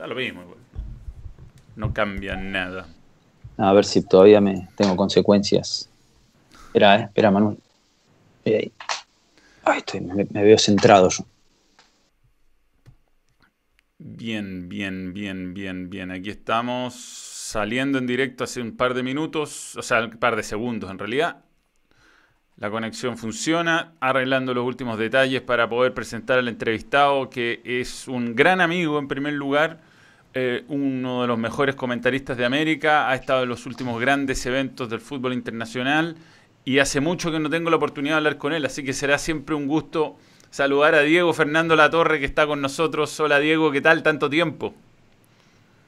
Da lo mismo igual. No cambia nada. A ver si todavía me tengo consecuencias. Espera, eh, espera, Manuel. Ahí. Ay, estoy, me, me veo centrado yo. Bien, bien, bien, bien, bien. Aquí estamos saliendo en directo hace un par de minutos, o sea, un par de segundos en realidad. La conexión funciona, arreglando los últimos detalles para poder presentar al entrevistado, que es un gran amigo en primer lugar, eh, uno de los mejores comentaristas de América, ha estado en los últimos grandes eventos del fútbol internacional y hace mucho que no tengo la oportunidad de hablar con él, así que será siempre un gusto saludar a Diego Fernando Latorre que está con nosotros. Hola Diego, ¿qué tal? Tanto tiempo.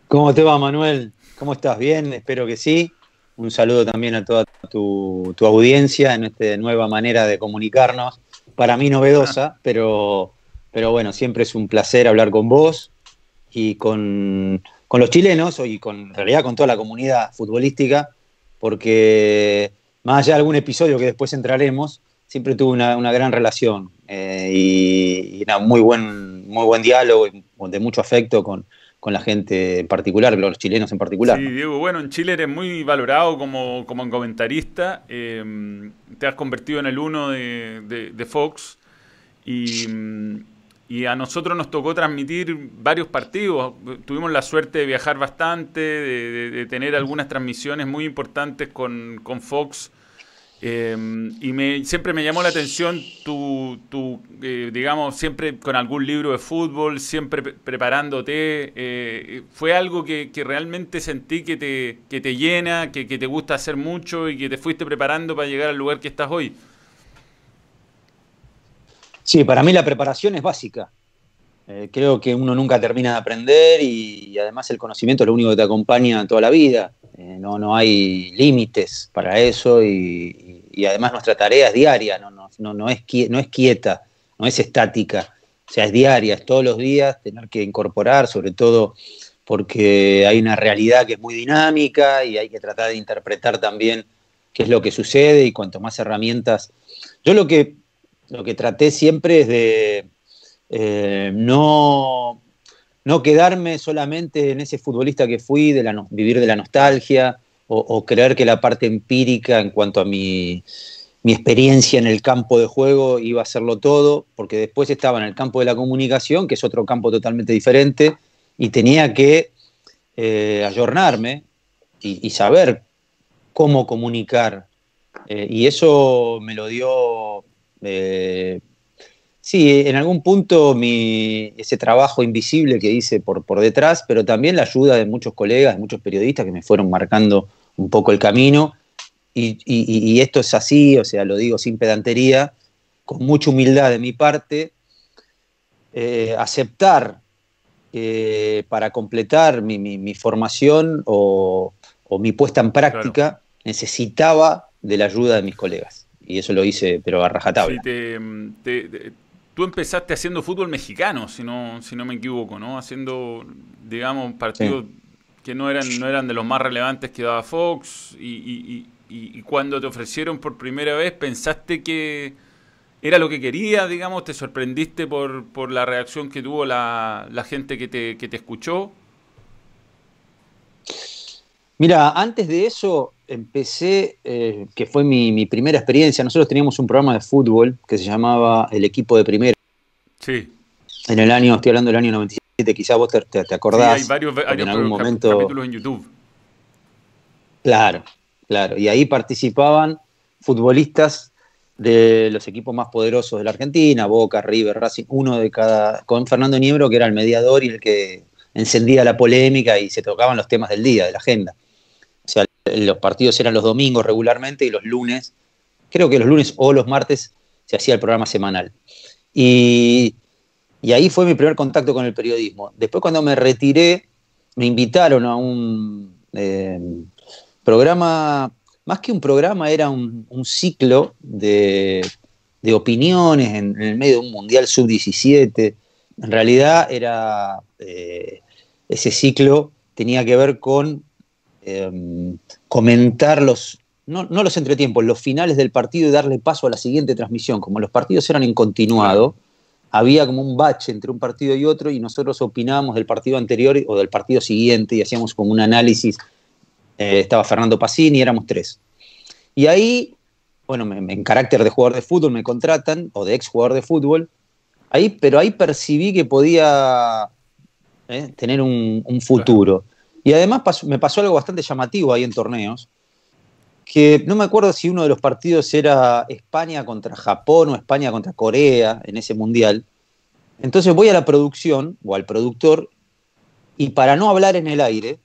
¿Cómo te va Manuel? ¿Cómo estás? Bien, espero que sí. Un saludo también a toda tu, tu audiencia en esta nueva manera de comunicarnos. Para mí novedosa, pero, pero bueno, siempre es un placer hablar con vos y con, con los chilenos y con, en realidad con toda la comunidad futbolística, porque más allá de algún episodio que después entraremos, siempre tuve una, una gran relación eh, y, y muy buen, muy buen diálogo, de mucho afecto con, con la gente en particular, los chilenos en particular. Sí, Diego, bueno, en Chile eres muy valorado como, como comentarista, eh, te has convertido en el uno de, de, de Fox y, y, a nosotros nos tocó transmitir varios partidos, tuvimos la suerte de viajar bastante, de, de tener algunas transmisiones muy importantes con, con Fox eh, y me, siempre me llamó la atención tu, tu eh, digamos, siempre con algún libro de fútbol, siempre pre preparándote. Eh, fue algo que, realmente sentí que te, que te llena, que, te gusta hacer mucho y que te fuiste preparando para llegar al lugar que estás hoy. Sí, para mí la preparación es básica. Eh, creo que uno nunca termina de aprender y, además el conocimiento es lo único que te acompaña toda la vida. Eh, no, no hay límites para eso y, y, además nuestra tarea es diaria, no, no, no, no, es, no es quieta, no es estática, o sea, es diaria, es todos los días tener que incorporar, sobre todo porque hay una realidad que es muy dinámica y hay que tratar de interpretar también qué es lo que sucede y cuanto más herramientas. Yo lo que, lo que traté siempre es de eh, no, no quedarme solamente en ese futbolista que fui, de vivir de la nostalgia o, creer que la parte empírica en cuanto a mi, mi, experiencia en el campo de juego iba a hacerlo todo, porque después estaba en el campo de la comunicación, que es otro campo totalmente diferente, y tenía que eh, ayornarme y, y, saber cómo comunicar. Eh, y eso me lo dio eh, Sí, en algún punto mi, ese trabajo invisible que hice por, por detrás, pero también la ayuda de muchos colegas, de muchos periodistas que me fueron marcando un poco el camino. Y, y, y, esto es así, o sea, lo digo sin pedantería, con mucha humildad de mi parte, eh, aceptar eh, para completar mi, mi, mi formación o, o, mi puesta en práctica, claro. necesitaba de la ayuda de mis colegas. Y eso lo hice, pero a rajatabla. Sí, te, te, te tú empezaste haciendo fútbol mexicano, si no, si no me equivoco, ¿no? Haciendo, digamos, partidos sí. que no eran, no eran de los más relevantes que daba Fox. Y, y, y, y, cuando te ofrecieron por primera vez, ¿pensaste que era lo que querías, digamos? ¿Te sorprendiste por, por la reacción que tuvo la, la gente que te, que te escuchó? Mira, antes de eso empecé, eh, que fue mi, mi, primera experiencia, nosotros teníamos un programa de fútbol que se llamaba El Equipo de Primera. Sí. En el año, estoy hablando del año 97, quizás vos te, acordás. Sí, hay varios, varios en algún momento... capítulos en YouTube. Claro, claro. Y ahí participaban futbolistas de los equipos más poderosos de la Argentina, Boca, River, Racing, uno de cada, con Fernando Niebro, que era el mediador y el que encendía la polémica y se tocaban los temas del día, de la agenda. Los partidos eran los domingos regularmente y los lunes, creo que los lunes o los martes se hacía el programa semanal. Y, y ahí fue mi primer contacto con el periodismo. Después cuando me retiré, me invitaron a un eh, programa, más que un programa, era un, ciclo de, de opiniones en, el medio de un Mundial Sub-17. En realidad era, eh, ese ciclo tenía que ver con eh, comentar los, no, no, los entretiempos, los finales del partido y darle paso a la siguiente transmisión. Como los partidos eran en continuado, había como un bache entre un partido y otro y nosotros opinábamos del partido anterior o del partido siguiente y hacíamos como un análisis. Eh, estaba Fernando Pacini, éramos tres. Y ahí, bueno, en carácter de jugador de fútbol me contratan, o de ex jugador de fútbol, ahí, pero ahí percibí que podía eh, tener un, futuro. Y además me pasó algo bastante llamativo ahí en torneos, que no me acuerdo si uno de los partidos era España contra Japón o España contra Corea en ese mundial. Entonces voy a la producción o al productor y para no hablar en el aire,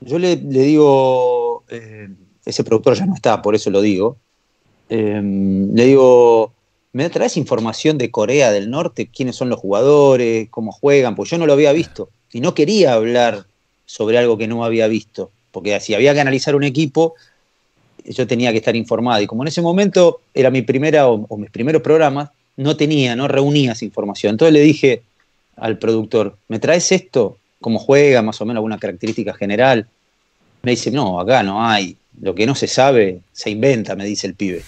yo le, digo, eh, ese productor ya no está, por eso lo digo, eh, le digo, ¿me traes información de Corea del Norte? ¿Quiénes son los jugadores? ¿Cómo juegan? Pues yo no lo había visto y no quería hablar sobre algo que no había visto, porque si había que analizar un equipo, yo tenía que estar informado. Y como en ese momento era mi primera o, mis primeros programas, no tenía, no reunía esa información. Entonces le dije al productor, ¿me traes esto? ¿Cómo juega? Más o menos alguna característica general. Me dice, no, acá no hay. Lo que no se sabe, se inventa, me dice el pibe.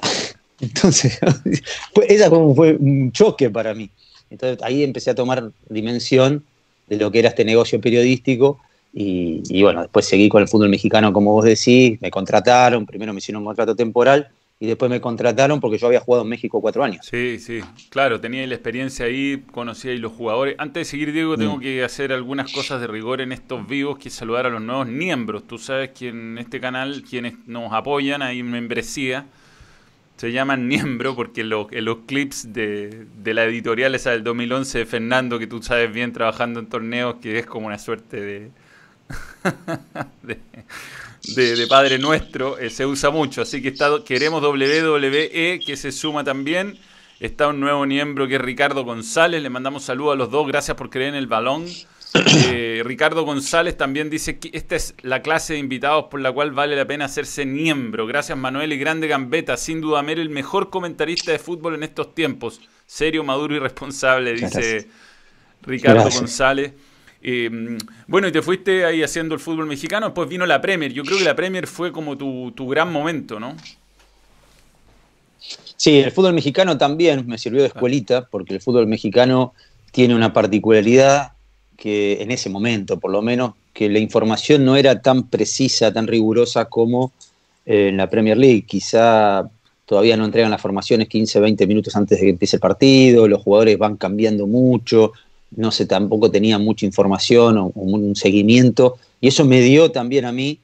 Entonces, esa fue un choque para mí. Entonces ahí empecé a tomar dimensión de lo que era este negocio periodístico y, bueno, después seguí con el fútbol mexicano, como vos decís, me contrataron, primero me hicieron un contrato temporal y después me contrataron porque yo había jugado en México cuatro años. Sí, sí, claro, tenía la experiencia ahí, conocía ahí los jugadores. Antes de seguir, Diego, tengo mm. que hacer algunas cosas de rigor en estos vivos, que saludar a los nuevos miembros. Tú sabes que en este canal, quienes nos apoyan, hay membresía, se llaman miembro porque en los, clips de, de, la editorial esa del 2011 de Fernando, que tú sabes bien trabajando en torneos, que es como una suerte de de, Padre Nuestro eh, se usa mucho. Así que está, queremos WWE que se suma también. Está un nuevo miembro que es Ricardo González. Le mandamos saludos a los dos. Gracias por creer en el balón. Eh, Ricardo González también dice que esta es la clase de invitados por la cual vale la pena hacerse miembro. Gracias Manuel y Grande Gambeta. Sin duda, Mer, el mejor comentarista de fútbol en estos tiempos. Serio, maduro y responsable, dice Ricardo González. Eh, bueno, y te fuiste ahí haciendo el fútbol mexicano, después vino la Premier. Yo creo que la Premier fue como tu, gran momento, ¿no? Sí, el fútbol mexicano también me sirvió de escuelita, porque el fútbol mexicano tiene una particularidad que en ese momento, por lo menos, que la información no era tan precisa, tan rigurosa como eh, en la Premier League. Quizá todavía no entregan las formaciones 15, 20 minutos antes de que empiece el partido, los jugadores van cambiando mucho, no sé, tampoco tenía mucha información o, un seguimiento, y eso me dio también a mí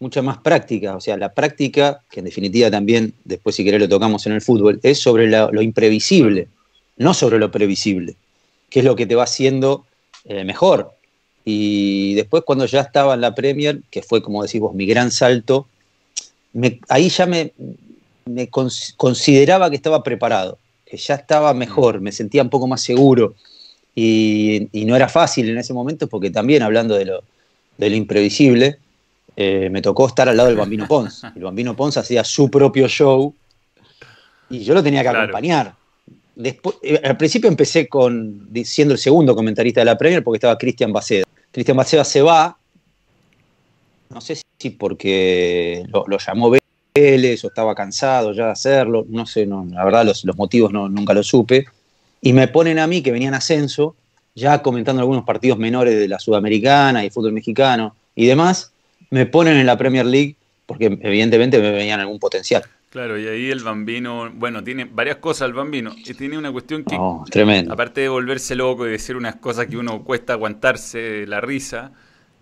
mucha más práctica, o sea, la práctica, que en definitiva también, después si querés lo tocamos en el fútbol, es sobre lo imprevisible, no sobre lo previsible, que es lo que te va haciendo eh, mejor. Y después cuando ya estaba en la Premier, que fue como decís vos, mi gran salto, ahí ya me, me consideraba que estaba preparado, que ya estaba mejor, me sentía un poco más seguro. Y, no era fácil en ese momento porque también hablando de lo, de lo imprevisible, eh, me tocó estar al lado del Bambino Pons. El Bambino Pons hacía su propio show y yo lo tenía que acompañar. Eh, al principio empecé con siendo el segundo comentarista de la Premier porque estaba Cristian Baceda. Cristian Baceda se va, no sé si porque lo, llamó Vélez o estaba cansado ya de hacerlo, no sé, la verdad los, motivos nunca lo supe y me ponen a mí, que venía en ascenso, ya comentando algunos partidos menores de la Sudamericana y fútbol mexicano y demás, me ponen en la Premier League porque evidentemente me veían algún potencial. Claro, y ahí el bambino, bueno, tiene varias cosas el bambino, y tiene una cuestión que, oh, tremendo. aparte de volverse loco y decir unas cosas que uno cuesta aguantarse la risa,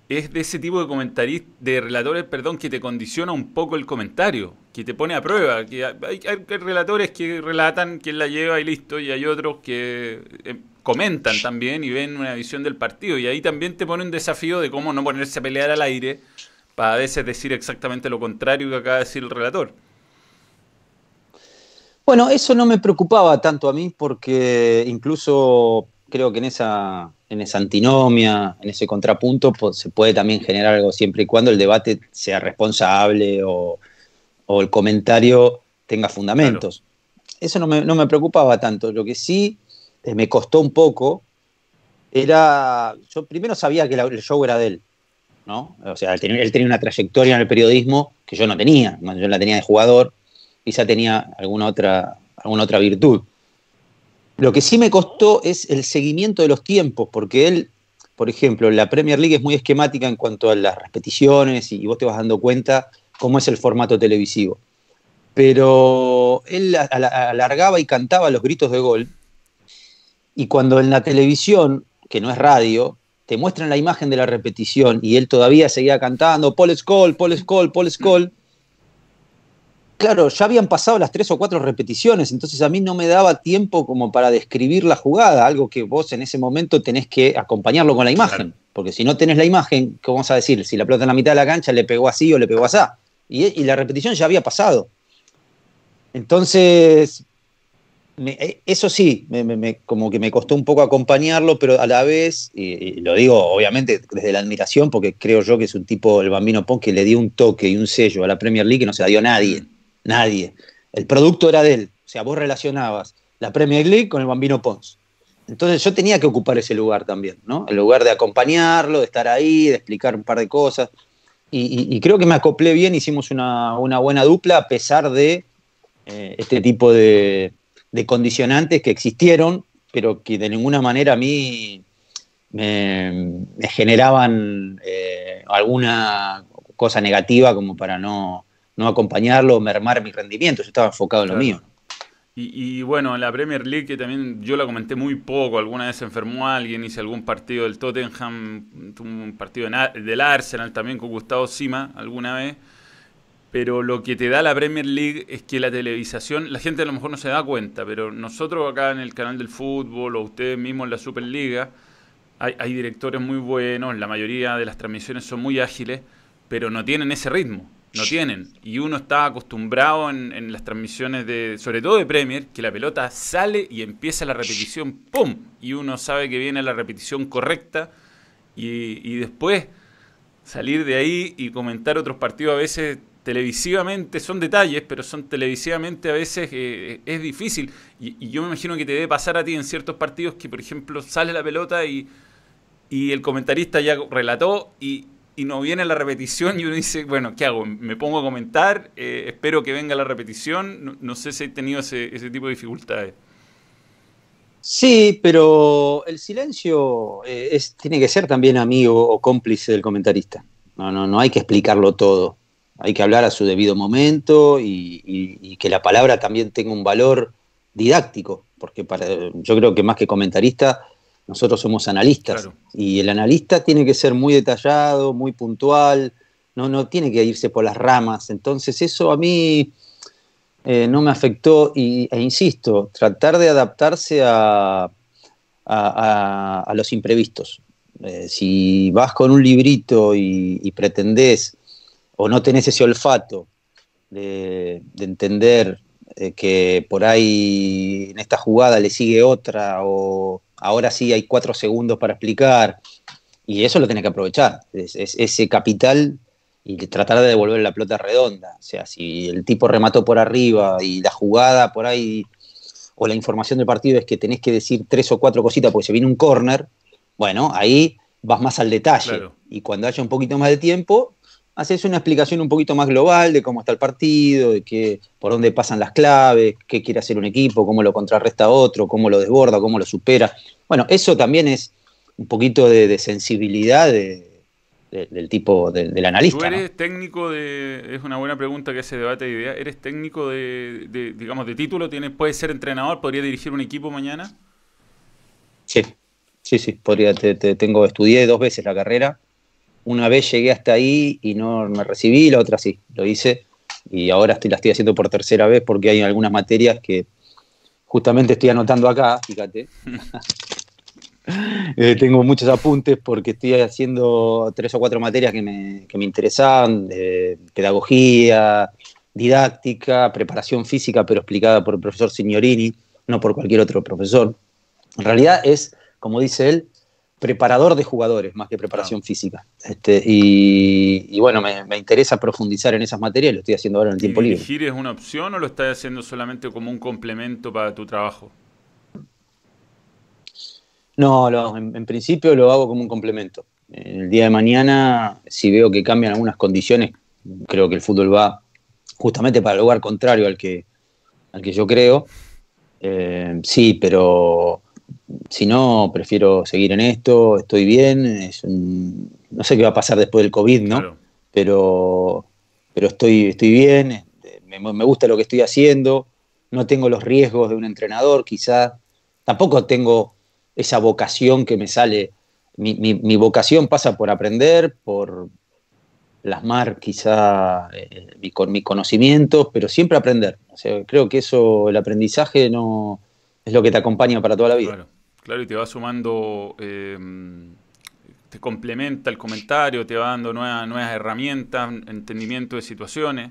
es de ese tipo de comentaristas, de relatores, perdón, que te condiciona un poco el comentario, que te pone a prueba. Que hay, relatores que relatan quién la lleva y listo, y hay otros que eh, comentan también y ven una visión del partido. Y ahí también te pone un desafío de cómo no ponerse a pelear al aire para a veces decir exactamente lo contrario que acaba de decir el relator. Bueno, eso no me preocupaba tanto a mí porque incluso creo que en esa en esa antinomia, en ese contrapunto, pues, se puede también generar algo siempre y cuando el debate sea responsable o, el comentario tenga fundamentos. Eso no me, preocupaba tanto. Lo que sí eh, me costó un poco era. Yo primero sabía que el show era de él, ¿no? O sea, él tenía, una trayectoria en el periodismo que yo no tenía. Yo la tenía de jugador, quizá tenía alguna otra, alguna otra virtud. Lo que sí me costó es el seguimiento de los tiempos, porque él, por ejemplo, la Premier League es muy esquemática en cuanto a las repeticiones y vos te vas dando cuenta cómo es el formato televisivo. Pero él alargaba y cantaba los gritos de gol. Y cuando en la televisión, que no es radio, te muestran la imagen de la repetición y él todavía seguía cantando, Paul Scholl, Paul Scholl, Paul Scholl, claro, ya habían pasado las tres o cuatro repeticiones, entonces a mí no me daba tiempo como para describir la jugada, algo que vos en ese momento tenés que acompañarlo con la imagen, porque si no tenés la imagen, ¿qué vamos a decir? Si la pelota en la mitad de la cancha le pegó así o le pegó así, y, la repetición ya había pasado. Entonces, eh, eso sí, como que me costó un poco acompañarlo, pero a la vez, y, lo digo obviamente desde la admiración, porque creo yo que es un tipo, el Bambino Pon, que le dio un toque y un sello a la Premier League que no se la dio nadie nadie. El producto era de él. O sea, vos relacionabas la Premier League con el Bambino Pons. Entonces yo tenía que ocupar ese lugar también, ¿no? El lugar de acompañarlo, de estar ahí, de explicar un par de cosas. Y, creo que me acoplé bien, hicimos una, buena dupla a pesar de eh, este tipo de, condicionantes que existieron, pero que de ninguna manera a mí me, generaban eh, alguna cosa negativa como para no, no acompañarlo, mermar mi rendimiento, yo estaba enfocado en lo mío. Y, bueno, en la Premier League, que también yo la comenté muy poco, alguna vez enfermó alguien, hice algún partido del Tottenham, un partido del Arsenal también con Gustavo Sima alguna vez, pero lo que te da la Premier League es que la televisación, la gente a lo mejor no se da cuenta, pero nosotros acá en el canal del fútbol o ustedes mismos en la Superliga, hay, hay directores muy buenos, la mayoría de las transmisiones son muy ágiles, pero no tienen ese ritmo no tienen. Y uno está acostumbrado en, las transmisiones de, sobre todo de Premier, que la pelota sale y empieza la repetición, ¡pum! Y uno sabe que viene la repetición correcta y, después salir de ahí y comentar otros partidos a veces televisivamente, son detalles, pero son televisivamente a veces eh, es difícil. Y, y, yo me imagino que te debe pasar a ti en ciertos partidos que, por ejemplo, sale la pelota y, y el comentarista ya relató y, y no viene la repetición y uno dice, bueno, ¿qué hago? ¿Me pongo a comentar? Eh, espero que venga la repetición. No, sé si he tenido ese, tipo de dificultades. Sí, pero el silencio eh, es, tiene que ser también amigo o cómplice del comentarista. No, no, no hay que explicarlo todo. Hay que hablar a su debido momento y, que la palabra también tenga un valor didáctico, porque para, yo creo que más que comentarista nosotros somos analistas y el analista tiene que ser muy detallado, muy puntual, no, no tiene que irse por las ramas. Entonces eso a mí eh, no me afectó y, e insisto, tratar de adaptarse a, a, los imprevistos. Eh, si vas con un librito y, pretendés o no tenés ese olfato de, entender eh, que por ahí en esta jugada le sigue otra o ahora sí hay cuatro segundos para explicar, y eso lo tiene que aprovechar, es, ese capital y tratar de devolver la pelota redonda. O sea, si el tipo remató por arriba y la jugada por ahí, o la información del partido es que tenés que decir tres o cuatro cositas porque se viene un corner, bueno, ahí vas más al detalle. Y cuando haya un poquito más de tiempo, haces una explicación un poquito más global de cómo está el partido, de qué, por dónde pasan las claves, qué quiere hacer un equipo, cómo lo contrarresta otro, cómo lo desborda, cómo lo supera. Bueno, eso también es un poquito de, sensibilidad del tipo del analista. ¿Tú eres técnico de, es una buena pregunta que hace debate de idea, ¿eres técnico de, digamos, de título? ¿Tienes, ¿Puedes ser entrenador? ¿Podría dirigir un equipo mañana? Sí, sí, sí, podría, te, tengo, estudié dos veces la carrera una vez llegué hasta ahí y no me recibí, la otra sí, lo hice. Y ahora estoy, la estoy haciendo por tercera vez porque hay algunas materias que justamente estoy anotando acá, fíjate. Eh, tengo muchos apuntes porque estoy haciendo tres o cuatro materias que me, que me interesaban, pedagogía, didáctica, preparación física, pero explicada por el profesor Signorini, no por cualquier otro profesor. En realidad es, como dice él, preparador de jugadores más que preparación física. Este, y, bueno, me, interesa profundizar en esas materias, lo estoy haciendo ahora en el tiempo libre. ¿Dirigir es una opción o lo estás haciendo solamente como un complemento para tu trabajo? No, en, principio lo hago como un complemento. El día de mañana, si veo que cambian algunas condiciones, creo que el fútbol va justamente para el lugar contrario al que, al que yo creo. Eh, sí, pero si no, prefiero seguir en esto, estoy bien, no sé qué va a pasar después del COVID, ¿no? Pero, pero estoy, estoy bien, me, me, gusta lo que estoy haciendo, no tengo los riesgos de un entrenador, quizás, tampoco tengo esa vocación que me sale, mi, mi, vocación pasa por aprender, por plasmar quizá eh, mi, mis conocimientos, pero siempre aprender. O sea, creo que eso, el aprendizaje no es lo que te acompaña para toda la vida. Claro, y te va sumando, eh, te complementa el comentario, te va dando nuevas, herramientas, entendimiento de situaciones.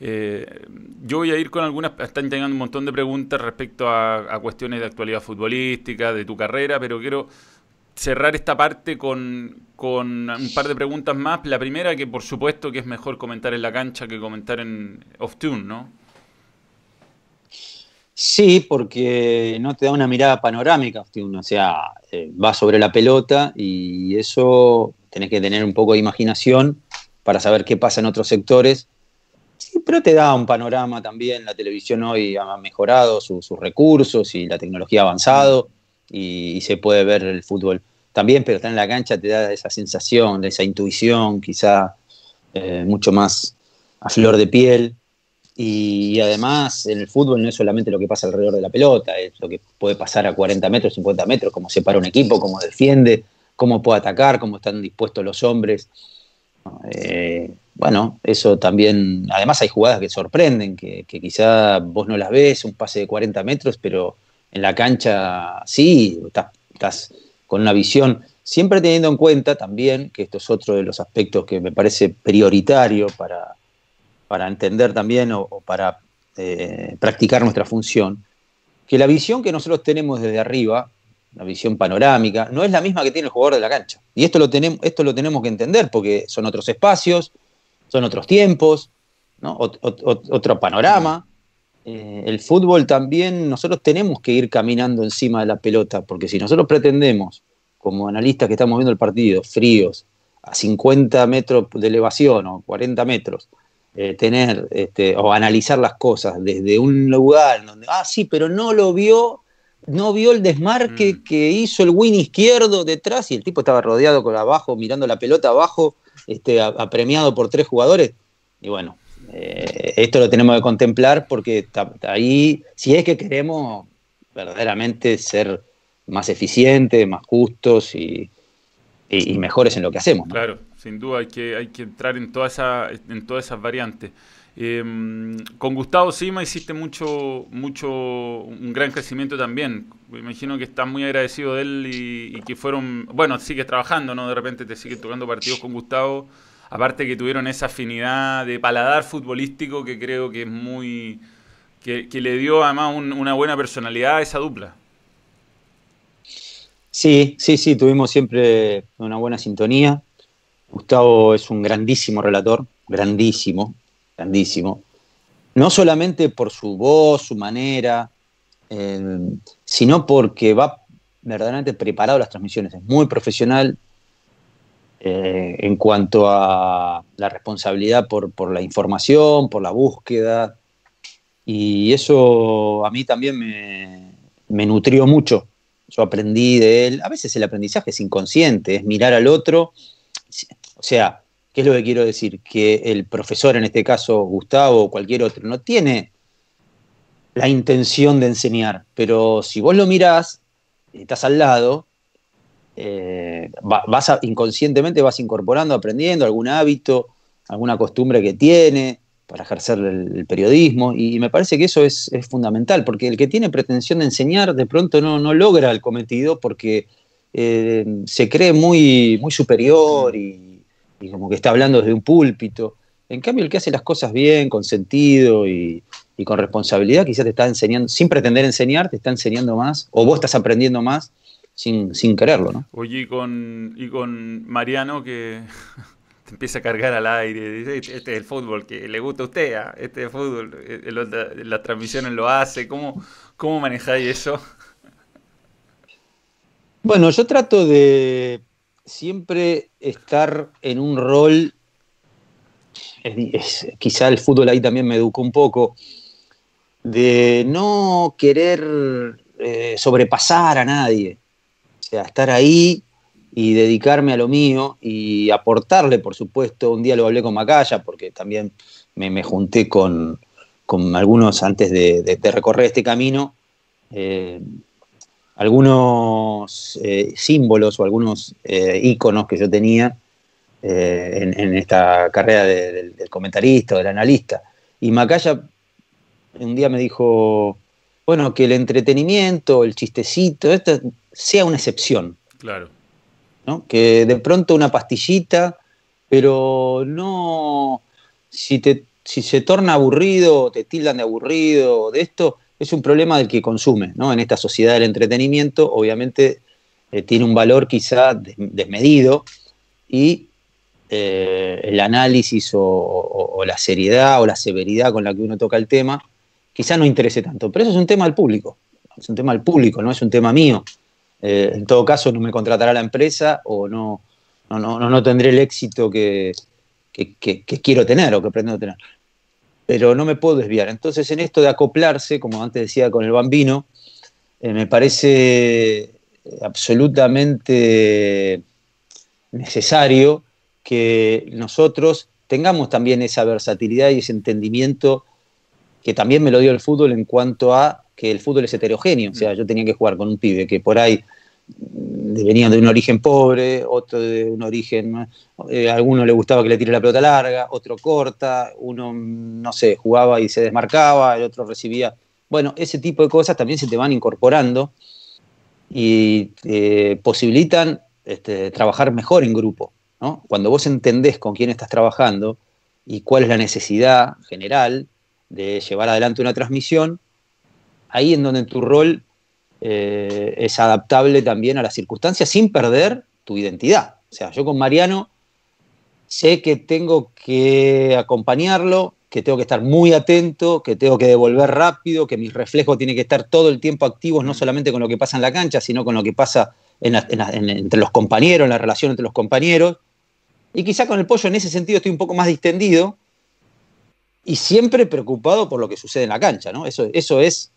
Eh, yo voy a ir con algunas, están llegando un montón de preguntas respecto a, cuestiones de actualidad futbolística, de tu carrera, pero quiero cerrar esta parte con, con, un par de preguntas más. La primera, que por supuesto que es mejor comentar en la cancha que comentar en off-tune, ¿no? Sí, porque no te da una mirada panorámica, o sea, eh, va sobre la pelota y eso tenés que tener un poco de imaginación para saber qué pasa en otros sectores. Sí, pero te da un panorama también. La televisión hoy ha mejorado sus recursos y la tecnología ha avanzado y, se puede ver el fútbol también, pero estar en la cancha te da esa sensación, esa intuición, quizá eh, mucho más a flor de piel. Y además, en el fútbol no es solamente lo que pasa alrededor de la pelota, es lo que puede pasar a 40 metros, 50 metros, cómo se para un equipo, cómo defiende, cómo puede atacar, cómo están dispuestos los hombres. Eh, bueno, eso también. Además, hay jugadas que sorprenden, que, quizá vos no las ves, un pase de 40 metros, pero en la cancha sí, estás con una visión. Siempre teniendo en cuenta también, que esto es otro de los aspectos que me parece prioritario para para entender también o, para eh, practicar nuestra función, que la visión que nosotros tenemos desde arriba, la visión panorámica, no es la misma que tiene el jugador de la cancha. Y esto lo, tenemos, esto lo tenemos que entender porque son otros espacios, son otros tiempos, otro panorama. Eh, el fútbol también, nosotros tenemos que ir caminando encima de la pelota, porque si nosotros pretendemos, como analistas que estamos viendo el partido, fríos, a 50 metros de elevación o 40 metros, eh, tener este, o analizar las cosas desde un lugar donde, ah, sí, pero no lo vio, no vio el desmarque mm. que hizo el win izquierdo detrás y el tipo estaba rodeado con abajo, mirando la pelota abajo, este, apremiado por tres jugadores. Y bueno, eh, esto lo tenemos que contemplar porque ahí, si es que queremos verdaderamente ser más eficientes, más justos y, mejores en lo que hacemos. Claro sin duda hay que, hay que entrar en, toda esa, en todas esas variantes. Em, con Gustavo Sima hiciste mucho, mucho, un gran crecimiento también. Me imagino que estás muy agradecido de él y, que fueron, bueno, sigues trabajando, ¿no? De repente te sigues tocando partidos con Gustavo. Aparte que tuvieron esa afinidad de paladar futbolístico que creo que es muy, que, le dio además una buena personalidad a esa dupla. Sí, sí, sí, tuvimos siempre una buena sintonía. Gustavo es un grandísimo relator, grandísimo, grandísimo. No solamente por su voz, su manera, eh, sino porque va verdaderamente preparado las transmisiones. Es muy profesional eh, en cuanto a la responsabilidad por, la información, por la búsqueda. Y eso a mí también me, me nutrió mucho. Yo aprendí de él. A veces el aprendizaje es inconsciente, es mirar al otro o sea, ¿qué es lo que quiero decir? Que el profesor, en este caso Gustavo o cualquier otro, no tiene la intención de enseñar, pero si vos lo mirás, estás al lado, eh, vas inconscientemente vas incorporando, aprendiendo algún hábito, alguna costumbre que tiene para ejercer el, periodismo, y, me parece que eso es, fundamental, porque el que tiene pretensión de enseñar de pronto no, no logra el cometido porque eh, se cree muy, muy superior y, como que está hablando desde un púlpito. En cambio, el que hace las cosas bien, con sentido y, con responsabilidad, quizás te está enseñando, sin pretender enseñar, te está enseñando más, o vos estás aprendiendo más sin, sin quererlo, ¿no? Oye, y con, y con Mariano que te empieza a cargar al aire, dice, este, este es el fútbol que le gusta a usted, ¿ah? este es el fútbol, eh, las transmisiones lo hace, ¿cómo, cómo manejáis eso? Bueno, yo trato de siempre estar en un rol, quizá el fútbol ahí también me educó un poco, de no querer eh, sobrepasar a nadie. O sea, estar ahí y dedicarme a lo mío y aportarle, por supuesto. Un día lo hablé con Macaya, porque también me, junté con, algunos antes de, recorrer este camino. Eh, algunos eh, símbolos o algunos íconos que yo tenía en, esta carrera del comentarista o del analista. Y Macaya un día me dijo, bueno, que el entretenimiento, el chistecito, esto sea una excepción. Claro. ¿no? Que de pronto una pastillita, pero no. Si, te, si se torna aburrido, te tildan de aburrido, de esto, es un problema del que consume, ¿no? En esta sociedad del entretenimiento, obviamente eh, tiene un valor quizá desmedido y eh, el análisis o, la seriedad o la severidad con la que uno toca el tema quizá no interese tanto, pero eso es un tema del público, es un tema del público, no es un tema mío. Eh, en todo caso, no me contratará la empresa o no, no, no, no tendré el éxito que, quiero tener o que pretendo tener. Pero no me puedo desviar. Entonces, en esto de acoplarse, como antes decía con el bambino, eh, me parece absolutamente necesario que nosotros tengamos también esa versatilidad y ese entendimiento que también me lo dio el fútbol en cuanto a que el fútbol es heterogéneo. O sea, yo tenía que jugar con un pibe que por ahí mm, venía de un origen pobre, otro de un origen, eh, a alguno le gustaba que le tire la pelota larga, otro corta, uno, no jugaba y se desmarcaba, el otro recibía. Bueno, ese tipo de cosas también se te van incorporando y eh, posibilitan este, trabajar mejor en grupo. Cuando vos entendés con quién estás trabajando y cuál es la necesidad general, de llevar adelante una transmisión, ahí en donde tu rol eh, es adaptable también a las circunstancias sin perder tu identidad. O sea, yo con Mariano sé que tengo que acompañarlo, que tengo que estar muy atento, que tengo que devolver rápido, que mis reflejos tienen que estar todo el tiempo activos, no solamente con lo que pasa en la cancha, sino con lo que pasa entre los compañeros, en la relación entre los compañeros. Y quizá con el pollo en ese sentido estoy un poco más distendido, y siempre preocupado por lo que sucede en la cancha, ¿no? Eso, eso es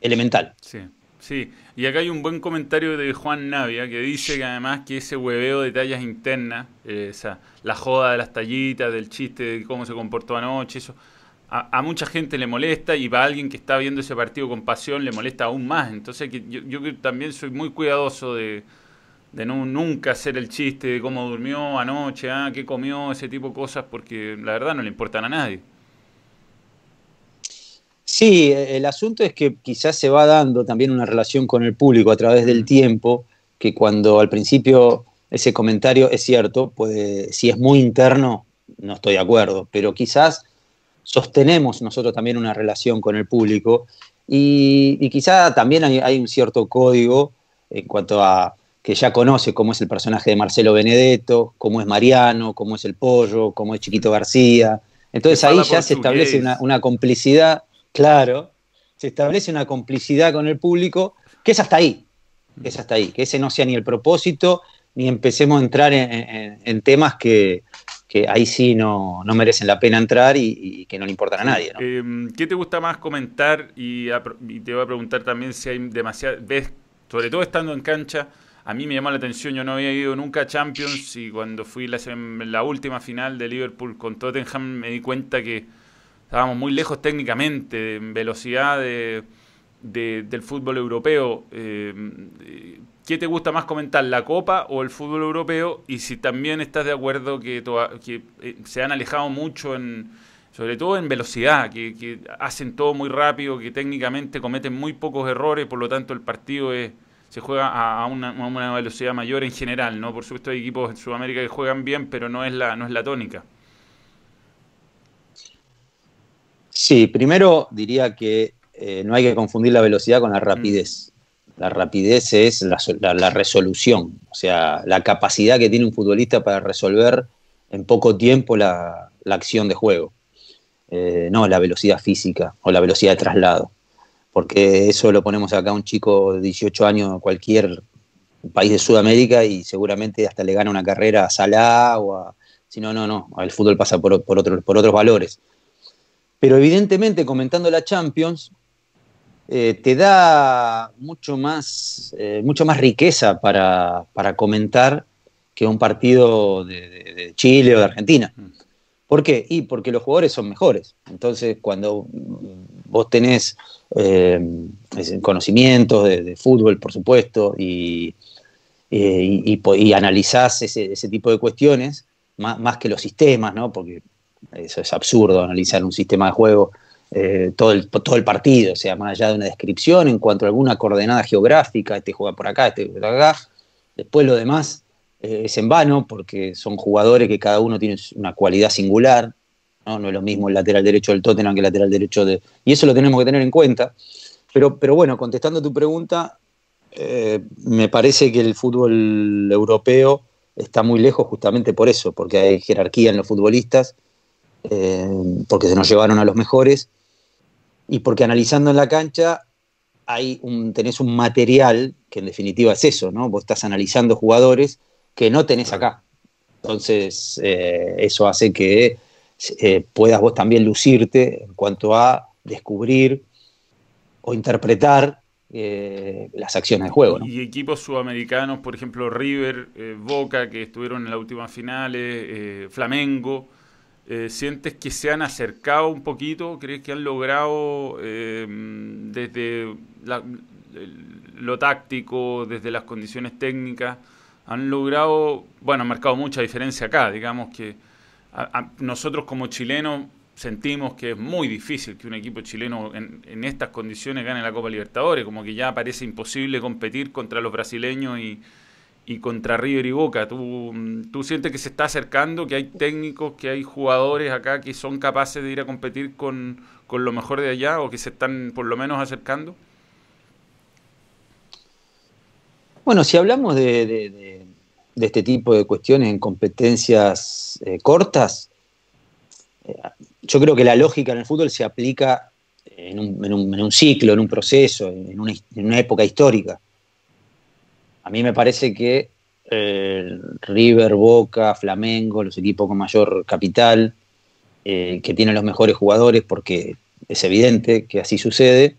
elemental. Sí, sí. Y acá hay un buen comentario de Juan Navia que dice que además que ese hueveo de tallas internas, eh, esa, la joda de las tallitas, del chiste de cómo se comportó anoche, eso, a, mucha gente le molesta y para alguien que está viendo ese partido con pasión le molesta aún más. Entonces que yo, yo también soy muy cuidadoso de, de no nunca hacer el chiste de cómo durmió anoche, ah, qué comió, ese tipo de cosas, porque la verdad no le importan a nadie. Sí, el asunto es que quizás se va dando también una relación con el público a través del tiempo, que cuando al principio ese comentario es cierto, puede, si es muy interno, no estoy de acuerdo, pero quizás sostenemos nosotros también una relación con el público. Y, y quizá también hay, un cierto código en cuanto a que ya conoce cómo es el personaje de Marcelo Benedetto, cómo es Mariano, cómo es el Pollo, cómo es Chiquito García. Entonces ahí ya se establece una, una complicidad Claro, se establece una complicidad con el público que es hasta ahí, que es hasta ahí, que ese no sea ni el propósito, ni empecemos a entrar en, temas que, ahí sí no, merecen la pena entrar y, que no le importan a nadie. Em, ¿Qué te gusta más comentar? Y, te voy a preguntar también si hay demasiado, ves, sobre todo estando en cancha, a mí me llamó la atención, yo no había ido nunca a Champions y cuando fui la, la última final de Liverpool con Tottenham me di cuenta que estábamos muy lejos técnicamente, en velocidad de, del fútbol europeo. Eh, ¿Qué te gusta más comentar, la Copa o el fútbol europeo? Y si también estás de acuerdo que, que eh, se han alejado mucho, en, sobre todo en velocidad, que, hacen todo muy rápido, que técnicamente cometen muy pocos errores, por lo tanto el partido es, se juega a, una, a, una, velocidad mayor en general, ¿no? Por supuesto hay equipos en Sudamérica que juegan bien, pero no es la, no es la tónica. Sí, primero diría que eh, no hay que confundir la velocidad con la mm. rapidez. La rapidez es la, resolución, o sea, la capacidad que tiene un futbolista para resolver en poco tiempo la, acción de juego. Eh, no la velocidad física o la velocidad de traslado, porque eso lo ponemos acá a un chico de 18 años, cualquier país de Sudamérica, y seguramente hasta le gana una carrera a Salah o a... Si no, no, no, el fútbol pasa por, por, por otros valores Pero evidentemente, comentando la Champions, eh, te da mucho más, eh, mucho más riqueza para, comentar que un partido de, Chile o de Argentina. Mm. ¿Por qué? Y porque los jugadores son mejores. Entonces, cuando vos tenés eh, conocimientos de, fútbol, por supuesto, y, y, analizás ese, tipo de cuestiones, más, más, que los sistemas, ¿no? Porque eso es absurdo, analizar un sistema de juego eh, todo, el, todo el partido, o sea, más allá de una descripción en cuanto a alguna coordenada geográfica, este juega por acá, este por acá. Después lo demás eh, es en vano porque son jugadores que cada uno tiene una cualidad singular. ¿no? no es lo mismo el lateral derecho del Tottenham que el lateral derecho de... Y eso lo tenemos que tener en cuenta. Pero, pero bueno, contestando tu pregunta, eh, me parece que el fútbol europeo está muy lejos justamente por eso, porque hay jerarquía en los futbolistas eh, porque se nos llevaron a los mejores y porque analizando en la cancha hay un, tenés un material que en definitiva es eso, ¿no? Vos estás analizando jugadores que no tenés acá. Entonces, eh, eso hace que eh, puedas vos también lucirte en cuanto a descubrir o interpretar las acciones de juego. Y equipos sudamericanos, por ejemplo, River, Boca, que estuvieron en las últimas finales, Flamengo, eh, ¿Sientes que se han acercado un poquito? ¿Crees que han logrado eh, desde lo táctico, desde las condiciones técnicas, han logrado, bueno, han marcado mucha diferencia acá, digamos que nosotros como chilenos sentimos que es muy difícil que un equipo chileno en, en, estas condiciones gane la Copa Libertadores, como que ya parece imposible competir contra los brasileños y, y contra River y Boca. ¿Tú, ¿Tú sientes que se está acercando, que hay técnicos, que hay jugadores acá que son capaces de ir a competir con, lo mejor de allá o que se están por lo menos acercando? Bueno, si hablamos de, este tipo de cuestiones en competencias eh, cortas, eh, yo creo que la lógica en el fútbol se aplica en un, en un, en un ciclo, en un proceso, en una, en una época histórica. A mí me parece que eh, River, Boca, Flamengo, los equipos con mayor capital, eh, que tienen los mejores jugadores, porque es evidente que así sucede,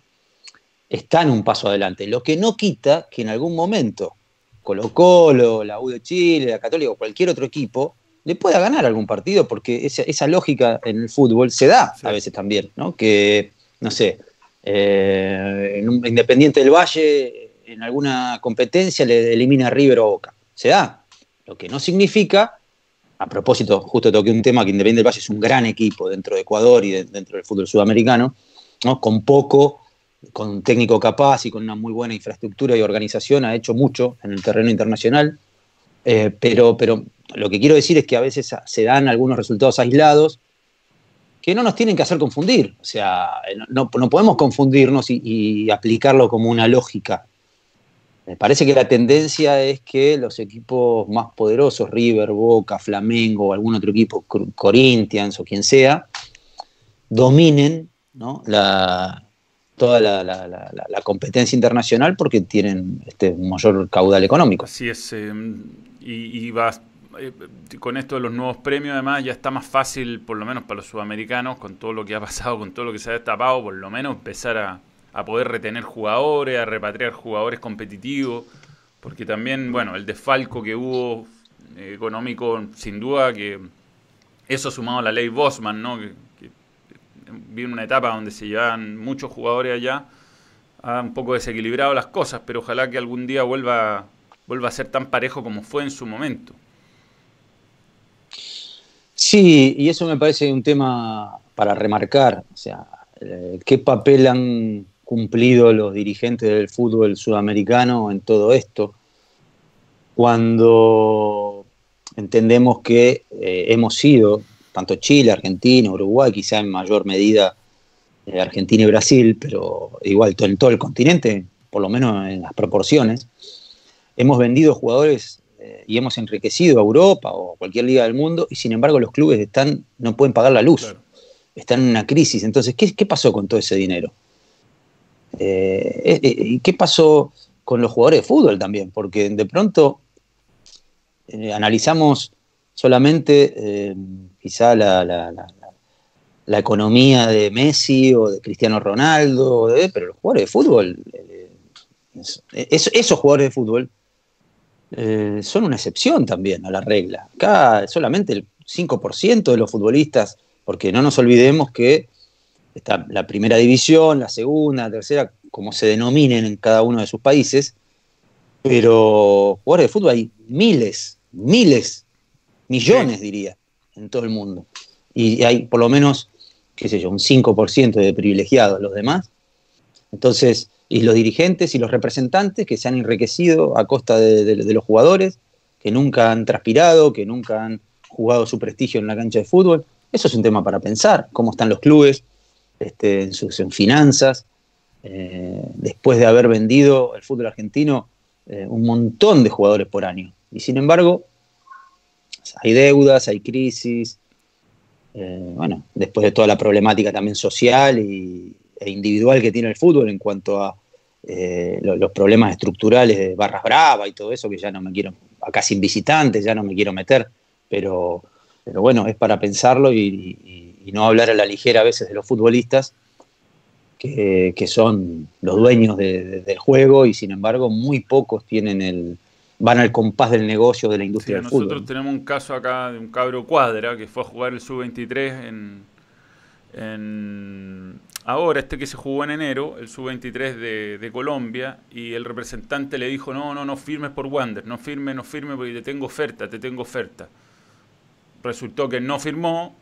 están un paso adelante. Lo que no quita que en algún momento Colo Colo, la U de Chile, la Católica o cualquier otro equipo le pueda ganar algún partido, porque esa, lógica en el fútbol se da a veces también, ¿no? Que, no sé, eh, en un Independiente del Valle en alguna competencia le elimina River o Boca. Se da. Lo que no significa, a propósito, justo toqué un tema que Independiente del Valle es un gran equipo dentro de Ecuador y dentro del fútbol sudamericano, ¿no? con poco, con un técnico capaz y con una muy buena infraestructura y organización, ha hecho mucho en el terreno internacional. Eh, pero, pero lo que quiero decir es que a veces se dan algunos resultados aislados que no nos tienen que hacer confundir. O sea, no, podemos confundirnos y, aplicarlo como una lógica. Me parece que la tendencia es que los equipos más poderosos, River, Boca, Flamengo o algún otro equipo, Corinthians o quien sea, dominen la, toda la, competencia internacional porque tienen este, mayor caudal económico. Así es. Eh, y, eh, con esto de los nuevos premios, además, ya está más fácil, por lo menos para los sudamericanos, con todo lo que ha pasado, con todo lo que se ha destapado, por lo menos empezar a a poder retener jugadores, a repatriar jugadores competitivos, porque también, bueno, el desfalco que hubo eh, económico, sin duda que eso sumado a la ley Bosman, ¿no? Que, vino una etapa donde se llevaban muchos jugadores allá, ha un poco desequilibrado las cosas, pero ojalá que algún día vuelva, vuelva a ser tan parejo como fue en su momento. Sí, y eso me parece un tema para remarcar, o sea, eh, qué papel han cumplido los dirigentes del fútbol sudamericano en todo esto, cuando entendemos que eh, hemos sido, tanto Chile, Argentina, Uruguay, quizá en mayor medida eh, Argentina y Brasil, pero igual en todo el continente, por lo menos en las proporciones, hemos vendido jugadores eh, y hemos enriquecido a Europa o a cualquier liga del mundo, y sin embargo los clubes están, no pueden pagar la luz, están en una crisis. Entonces, ¿qué pasó con todo ese dinero? Eh, eh, eh, ¿Y qué pasó con los jugadores de fútbol también? Porque de pronto analizamos solamente quizá la, economía de Messi o de Cristiano Ronaldo, pero los jugadores de fútbol, eh, esos jugadores de fútbol eh, son una excepción también a la regla. Acá solamente el 5% de los futbolistas, porque no nos olvidemos que está la primera división, la segunda, la tercera, como se denominen en cada uno de sus países, pero jugadores de fútbol hay miles, miles, millones diría, en todo el mundo. Y hay por lo menos, qué sé yo, un 5% de privilegiados, los demás. Entonces, y los dirigentes y los representantes que se han enriquecido a costa de, los jugadores, que nunca han transpirado, que nunca han jugado su prestigio en la cancha de fútbol. Eso es un tema para pensar, cómo están los clubes este, en sus finanzas, eh, después de haber vendido el fútbol argentino eh, un montón de jugadores por año. Y sin embargo, hay deudas, hay crisis, eh, bueno, después de toda la problemática también social y, e individual que tiene el fútbol en cuanto a los problemas estructurales de barras brava y todo eso, que ya no me quiero, acá sin visitantes, ya no me quiero meter, pero, pero bueno, es para pensarlo y, no hablar a la ligera a veces de los futbolistas, que, son los dueños del juego y sin embargo muy pocos tienen el, van al compás del negocio de la industria del fútbol. Nosotros tenemos un caso acá de un cabro cuadra que fue a jugar el sub-23 en, en ahora, este que se jugó en enero, el sub-23 de, Colombia, y el representante le dijo, no, no, no firmes por Wander, no firme, no firme porque te tengo oferta, te tengo oferta. Resultó que no firmó,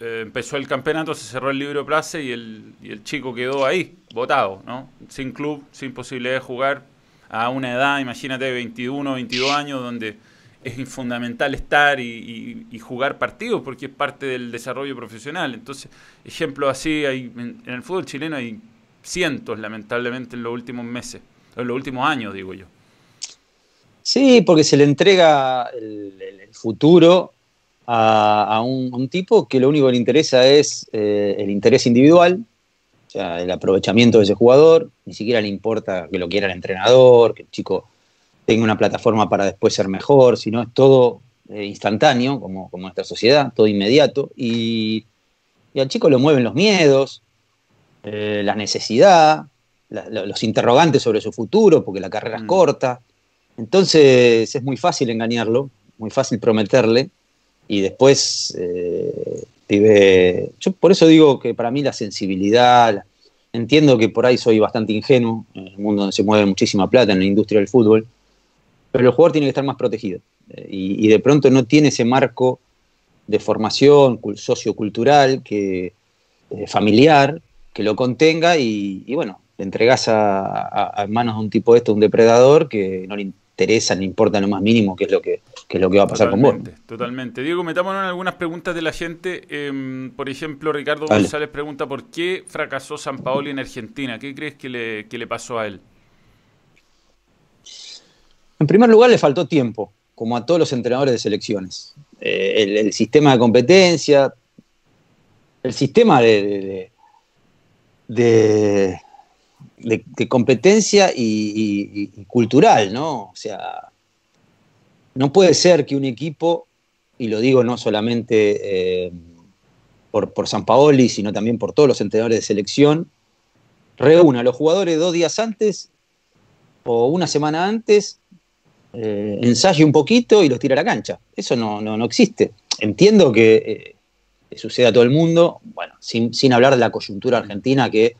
eh, empezó el campeonato, se cerró el libro place y el, y el chico quedó ahí, votado, ¿no? Sin club, sin posibilidad de jugar, a una edad, imagínate, 21, 22 años, donde es fundamental estar y, jugar partidos porque es parte del desarrollo profesional. Entonces, ejemplos así, hay, en, el fútbol chileno hay cientos, lamentablemente, en los últimos meses, en los últimos años, digo yo. Sí, porque se le entrega el, futuro a, un, tipo que lo único que le interesa es eh, el interés individual, o sea, el aprovechamiento de ese jugador, ni siquiera le importa que lo quiera el entrenador, que el chico tenga una plataforma para después ser mejor, sino es todo eh, instantáneo, como, como nuestra sociedad, todo inmediato, y, al chico lo mueven los miedos, eh, la necesidad, los interrogantes sobre su futuro, porque la carrera es mm. corta. Entonces es muy fácil engañarlo, muy fácil prometerle, y después eh, vive. Yo por eso digo que para mí la sensibilidad, entiendo que por ahí soy bastante ingenuo, en el mundo donde se mueve muchísima plata, en la industria del fútbol, pero el jugador tiene que estar más protegido. Eh, y, de pronto no tiene ese marco de formación sociocultural, que, eh, familiar, que lo contenga y, bueno, le entregas a, manos de un tipo de esto, un depredador, que no le interesa, ni importa lo más mínimo qué es lo que, es lo que va a pasar con vos. Totalmente. Diego, metámonos en algunas preguntas de la gente. Em, por ejemplo, Ricardo González pregunta por qué fracasó San Paoli en Argentina. ¿Qué crees que le, que le pasó a él? En primer lugar, le faltó tiempo, como a todos los entrenadores de selecciones. Eh, el, sistema de competencia, el sistema de, de, competencia y, cultural, ¿no? O sea, no puede ser que un equipo, y lo digo no solamente eh, por, por San Paoli, sino también por todos los entrenadores de selección, reúna a los jugadores dos días antes o una semana antes eh, ensaye un poquito y los tira a la cancha. Eso no, no, existe. Entiendo que eh, sucede a todo el mundo, bueno, sin, hablar de la coyuntura argentina que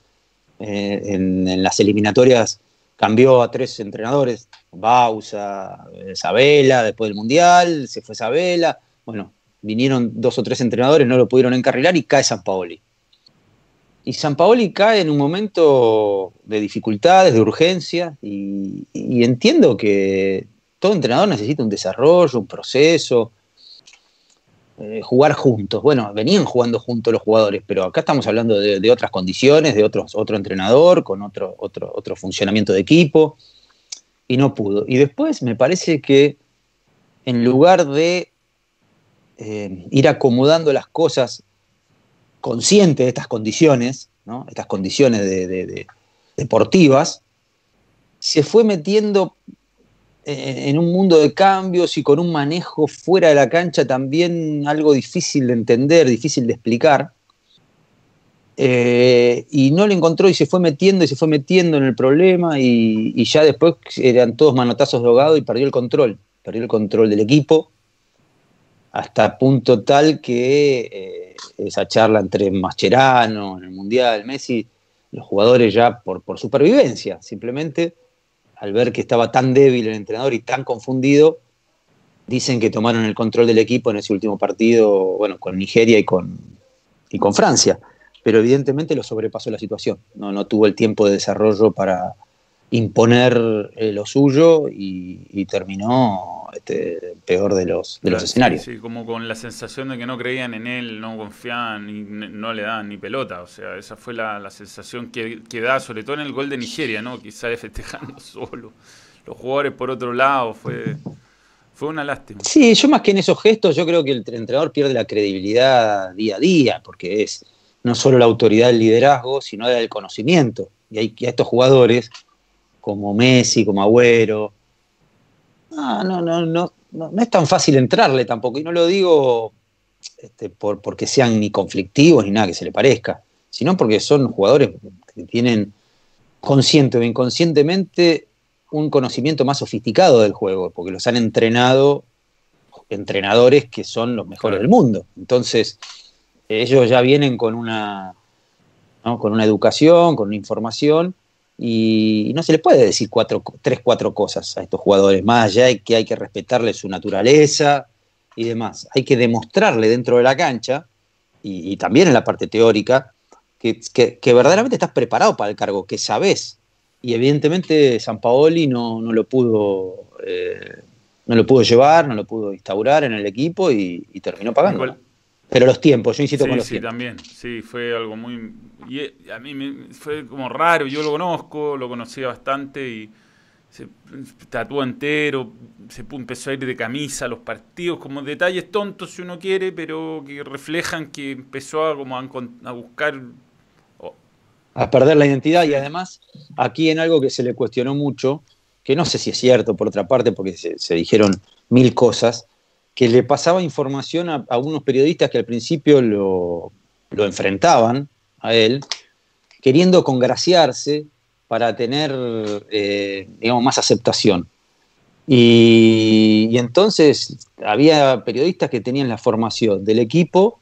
eh, en, las eliminatorias cambió a tres entrenadores, Bausa, Sabela, después del Mundial, se fue Sabela, bueno, vinieron dos o tres entrenadores, no lo pudieron encarrilar y cae San Paoli. Y San Paoli cae en un momento de dificultades, de urgencia, y entiendo que todo entrenador necesita un desarrollo, un proceso, eh, jugar juntos. Bueno, venían jugando juntos los jugadores, pero acá estamos hablando de, otras condiciones, de otros, otro entrenador, con otro, otro, otro funcionamiento de equipo, y no pudo. Y después me parece que en lugar de eh, ir acomodando las cosas consciente de estas condiciones, ¿no? estas condiciones deportivas, se fue metiendo en un mundo de cambios y con un manejo fuera de la cancha también algo difícil de entender, difícil de explicar. eh, y no lo encontró y se fue metiendo y se fue metiendo en el problema y, ya después eran todos manotazos de ahogado y perdió el control, perdió el control del equipo hasta punto tal que eh, esa charla entre Mascherano en el Mundial, Messi, los jugadores ya por, por supervivencia, simplemente al ver que estaba tan débil el entrenador y tan confundido, dicen que tomaron el control del equipo en ese último partido, bueno, con Nigeria y con, y con Francia pero evidentemente lo sobrepasó la situación. No, no tuvo el tiempo de desarrollo para imponer eh, lo suyo y, terminó este, peor de los, de los escenarios. Sí, como con la sensación de que no creían en él, no confiaban, y no le daban ni pelota. O sea, esa fue la, sensación que, que, da, sobre todo en el gol de Nigeria, ¿no? Quizá festejando solo. Los jugadores por otro lado, fue, fue una lástima. Sí, yo más que en esos gestos, yo creo que el entrenador pierde la credibilidad día a día, porque es no solo la autoridad del liderazgo, sino del conocimiento. Y hay a estos jugadores, como Messi, como Agüero, no, no, no, no, no, es tan fácil entrarle tampoco. Y no lo digo este, por, porque sean ni conflictivos ni nada que se le parezca, sino porque son jugadores que tienen consciente o inconscientemente un conocimiento más sofisticado del juego, porque los han entrenado entrenadores que son los mejores del mundo. Entonces, ellos ya vienen con una, con una educación, con una información, y, no se les puede decir cuatro, tres, cuatro cosas a estos jugadores, más allá de que hay que respetarle su naturaleza y demás. Hay que demostrarle dentro de la cancha, y, también en la parte teórica, que, verdaderamente estás preparado para el cargo, que sabes. Y evidentemente San Paoli no, no lo pudo... Eh, no lo pudo llevar, no lo pudo instaurar en el equipo y, terminó pagando. Pero los tiempos, yo insisto con los sí, tiempos. Sí, también, sí, fue algo muy... Y eh, a mí me, fue como raro, yo lo conozco, lo conocía bastante y se tatuó entero, se empezó a ir de camisa a los partidos, como detalles tontos si uno quiere, pero que reflejan que empezó a, como a, buscar... A perder la identidad y además aquí en algo que se le cuestionó mucho, que no sé si es cierto por otra parte, porque se dijeron mil cosas, que le pasaba información a, algunos periodistas que al principio lo, enfrentaban a él, queriendo congraciarse para tener, eh, digamos, más aceptación. Y, entonces había periodistas que tenían la formación del equipo,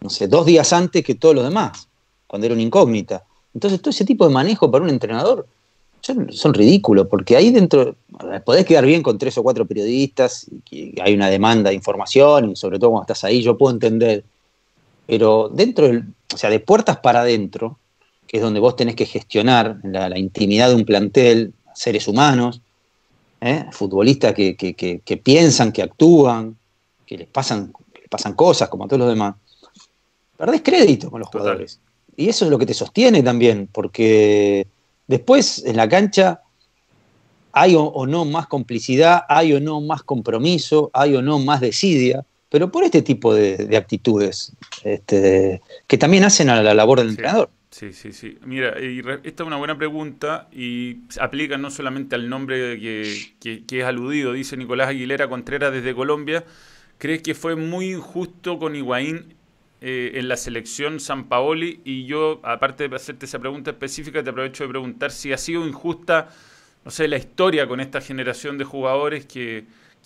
no sé, dos días antes que todos los demás, cuando era una incógnita. Entonces todo ese tipo de manejo para un entrenador son, ridículos, porque ahí dentro podés quedar bien con tres o cuatro periodistas, y hay una demanda de información, y sobre todo cuando estás ahí, yo puedo entender, pero dentro, del, o sea, de puertas para adentro, que es donde vos tenés que gestionar la, intimidad de un plantel, seres humanos, ¿eh? futbolistas que, piensan, que actúan, que les pasan, pasan cosas como a todos los demás, perdés crédito con los jugadores. Y eso es lo que te sostiene también, porque Después, en la cancha, hay o, no más complicidad, hay o no más compromiso, hay o no más desidia, pero por este tipo de, actitudes este, que también hacen a la labor del entrenador. Sí, sí, sí. Mira, esta es una buena pregunta y aplica no solamente al nombre que, que es aludido, dice Nicolás Aguilera Contreras desde Colombia. ¿Crees que fue muy injusto con Higuaín eh, en la selección San Paoli y yo, aparte de hacerte esa pregunta específica, te aprovecho de preguntar si ha sido injusta, no sé, la historia con esta generación de jugadores que,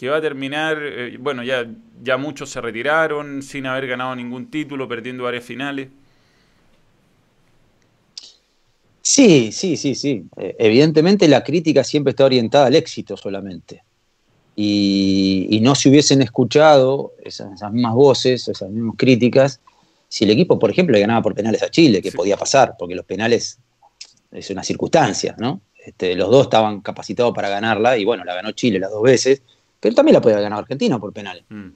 va a terminar, eh, bueno, ya, ya muchos se retiraron sin haber ganado ningún título, perdiendo varias finales. Sí, sí, sí, sí. Eh, evidentemente la crítica siempre está orientada al éxito solamente y, no se hubiesen escuchado esas, mismas voces, esas mismas críticas, si el equipo, por ejemplo, le ganaba por penales a Chile, que podía pasar, porque los penales es una circunstancia, ¿no? Este, los dos estaban capacitados para ganarla, y bueno, la ganó Chile las dos veces, pero también la podía ganar Argentina por penales. Mm.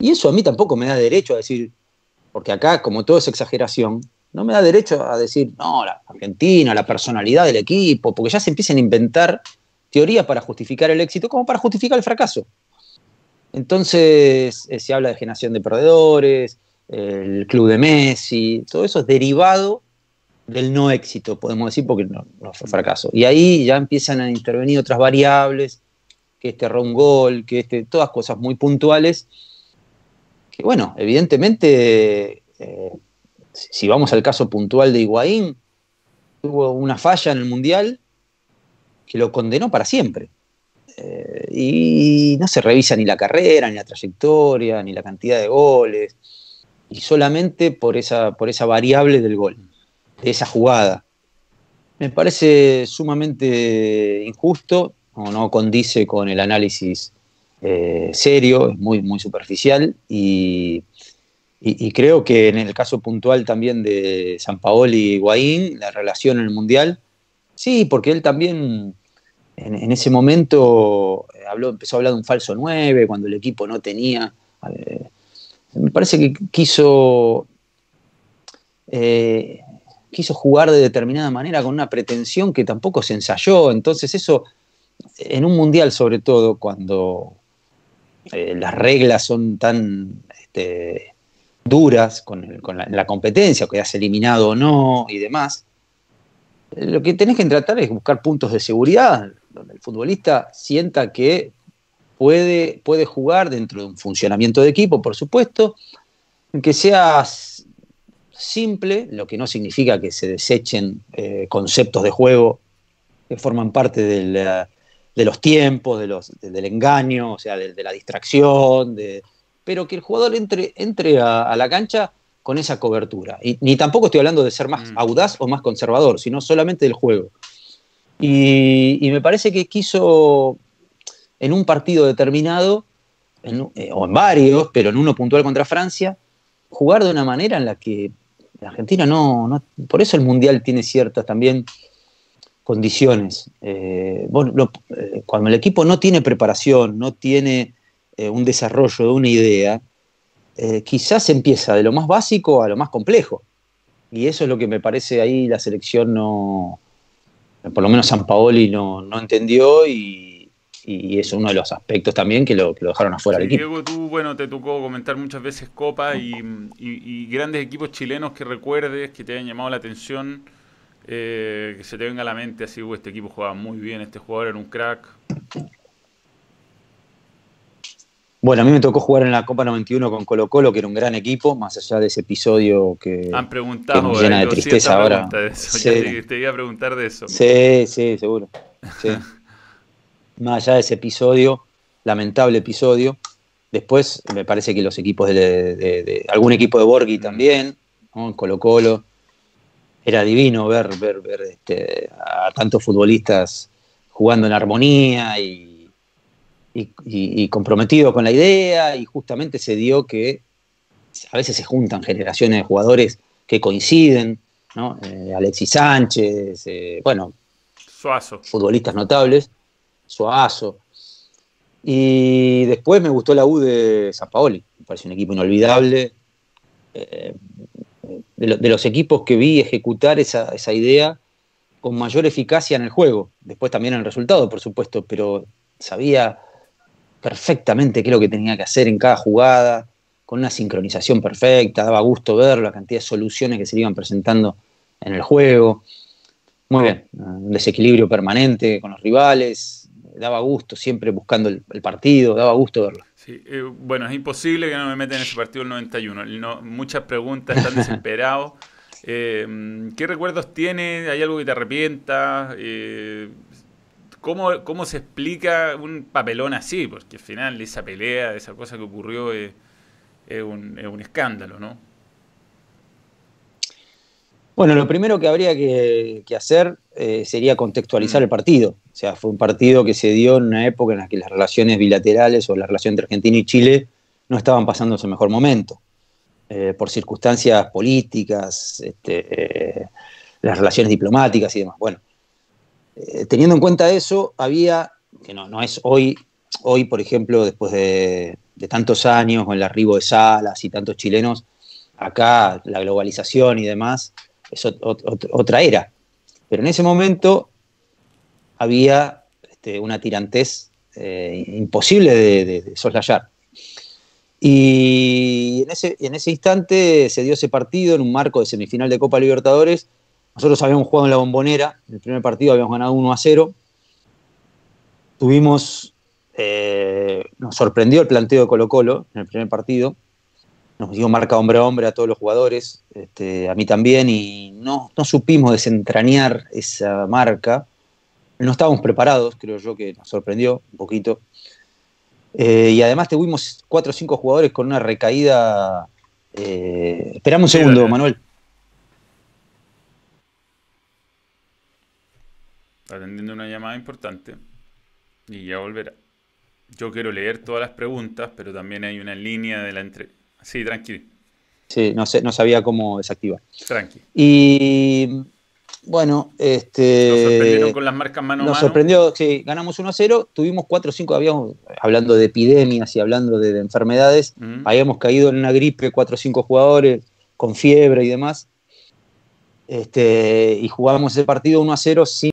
Y eso a mí tampoco me da derecho a decir, porque acá, como todo es exageración, no me da derecho a decir, no, la Argentina, la personalidad del equipo, porque ya se empiezan a inventar teoría para justificar el éxito como para justificar el fracaso. Entonces eh, se habla de generación de perdedores, el club de Messi, todo eso es derivado del no éxito, podemos decir, porque no, fue fracaso. Y ahí ya empiezan a intervenir otras variables, que este erró un gol, que este, todas cosas muy puntuales, que bueno, evidentemente eh, si vamos al caso puntual de Higuaín, tuvo una falla en el Mundial que lo condenó para siempre. Eh, y no se revisa ni la carrera, ni la trayectoria, ni la cantidad de goles, y solamente por esa, por esa variable del gol, de esa jugada. Me parece sumamente injusto, o no condice con el análisis eh, serio, es muy, muy superficial, y, creo que en el caso puntual también de San Paolo y Higuaín, la relación en el Mundial, sí, porque él también en, ese momento eh, habló, empezó a hablar de un falso 9 cuando el equipo no tenía. Eh, me parece que quiso, eh, quiso jugar de determinada manera con una pretensión que tampoco se ensayó. Entonces, eso, en un mundial, sobre todo, cuando las reglas son tan este, duras con, la, la, competencia, que has eliminado o no y demás, lo que tenés que tratar es buscar puntos de seguridad donde el futbolista sienta que puede, puede jugar dentro de un funcionamiento de equipo, por supuesto, que sea simple, lo que no significa que se desechen eh, conceptos de juego que forman parte de los tiempos, de los, del engaño, o sea, de, la distracción, pero que el jugador entre, entre a, la cancha con esa cobertura. Y, ni tampoco estoy hablando de ser más mm. audaz o más conservador, sino solamente del juego. Y, me parece que quiso en un partido determinado, eh, o en varios, pero en uno puntual contra Francia, jugar de una manera en la que Argentina no, por eso el Mundial tiene ciertas también condiciones. Eh, eh, cuando el equipo no tiene preparación, no tiene un desarrollo de una idea, quizás empieza de lo más básico a lo más complejo. Y eso es lo que me parece ahí la selección no, por lo menos San Paoli no, entendió y, es uno de los aspectos también que lo, dejaron afuera del equipo. Diego, tú, bueno, te tocó comentar muchas veces Copa y, grandes equipos chilenos que recuerdes, que te hayan llamado la atención, eh, que se te venga a la mente así, este equipo jugaba muy bien, este jugador era un crack. Bueno, a mí me tocó jugar en la Copa 91 con Colo Colo, que era un gran equipo, más allá de ese episodio que, Han preguntado, me llena de tristeza ahora. Te, iba a preguntar de eso. Sí, sí, seguro. más allá de ese episodio, lamentable episodio. Después me parece que los equipos de, algún equipo de Borghi mm. también, ¿no? Colo Colo. Era divino ver, ver, ver este, a tantos futbolistas jugando en armonía y y, comprometido con la idea y justamente se dio que a veces se juntan generaciones de jugadores que coinciden, ¿no? Eh, Alexis Sánchez, eh, bueno, Suazo. futbolistas notables, Suazo. Y después me gustó la U de San Paoli, me parece un equipo inolvidable. Eh, de, los equipos que vi ejecutar esa, esa idea con mayor eficacia en el juego, después también en el resultado, por supuesto, pero sabía perfectamente qué es lo que tenía que hacer en cada jugada, con una sincronización perfecta, daba gusto ver la cantidad de soluciones que se iban presentando en el juego. Muy bien, un desequilibrio permanente con los rivales, daba gusto siempre buscando el, partido, daba gusto verlo. Sí, eh, bueno, es imposible que no me meta en ese partido el 91. muchas preguntas, están desesperados. Eh, ¿Qué recuerdos tiene? ¿Hay algo que te arrepienta? Eh, ¿Cómo, se explica un papelón así? Porque al final esa pelea, esa cosa que ocurrió es, un, escándalo, ¿no? Bueno, lo primero que habría que, hacer eh, sería contextualizar mm. el partido. O sea, fue un partido que se dio en una época en la que las relaciones bilaterales o la relación entre Argentina y Chile no estaban pasando su mejor momento. Eh, por circunstancias políticas, este, eh, las relaciones diplomáticas y demás. Bueno, eh, teniendo en cuenta eso, había, que no, no es hoy, hoy, por ejemplo, después de, tantos años, con el arribo de Salas y tantos chilenos, acá la globalización y demás, es otra era. Pero en ese momento había este, una tirantez eh, imposible de, soslayar. Y en ese, en ese instante se dio ese partido en un marco de semifinal de Copa Libertadores nosotros habíamos jugado en la bombonera, en el primer partido habíamos ganado 1 a 0. Tuvimos, eh, nos sorprendió el planteo de Colo Colo en el primer partido. nos dio marca hombre a hombre a todos los jugadores, este, a mí también, y no, no supimos desentrañar esa marca. No estábamos preparados, creo yo que nos sorprendió un poquito. Eh, y además tuvimos cuatro o cinco jugadores con una recaída. Eh, esperamos un segundo, Manuel. Atendiendo una llamada importante. Y ya volverá. Yo quiero leer todas las preguntas, pero también hay una línea de la entrevista. Sí, tranquilo. Sí, no, sé, no sabía cómo desactivar. Tranqui. Y bueno, este. Nos sorprendieron con las marcas mano a mano. Nos sorprendió, sí, ganamos 1 a 0, tuvimos 4 o 5, habíamos, hablando de epidemias y hablando de, enfermedades, habíamos caído en una gripe, 4 o 5 jugadores con fiebre y demás. Este, y jugamos ese partido 1 a 0 sin,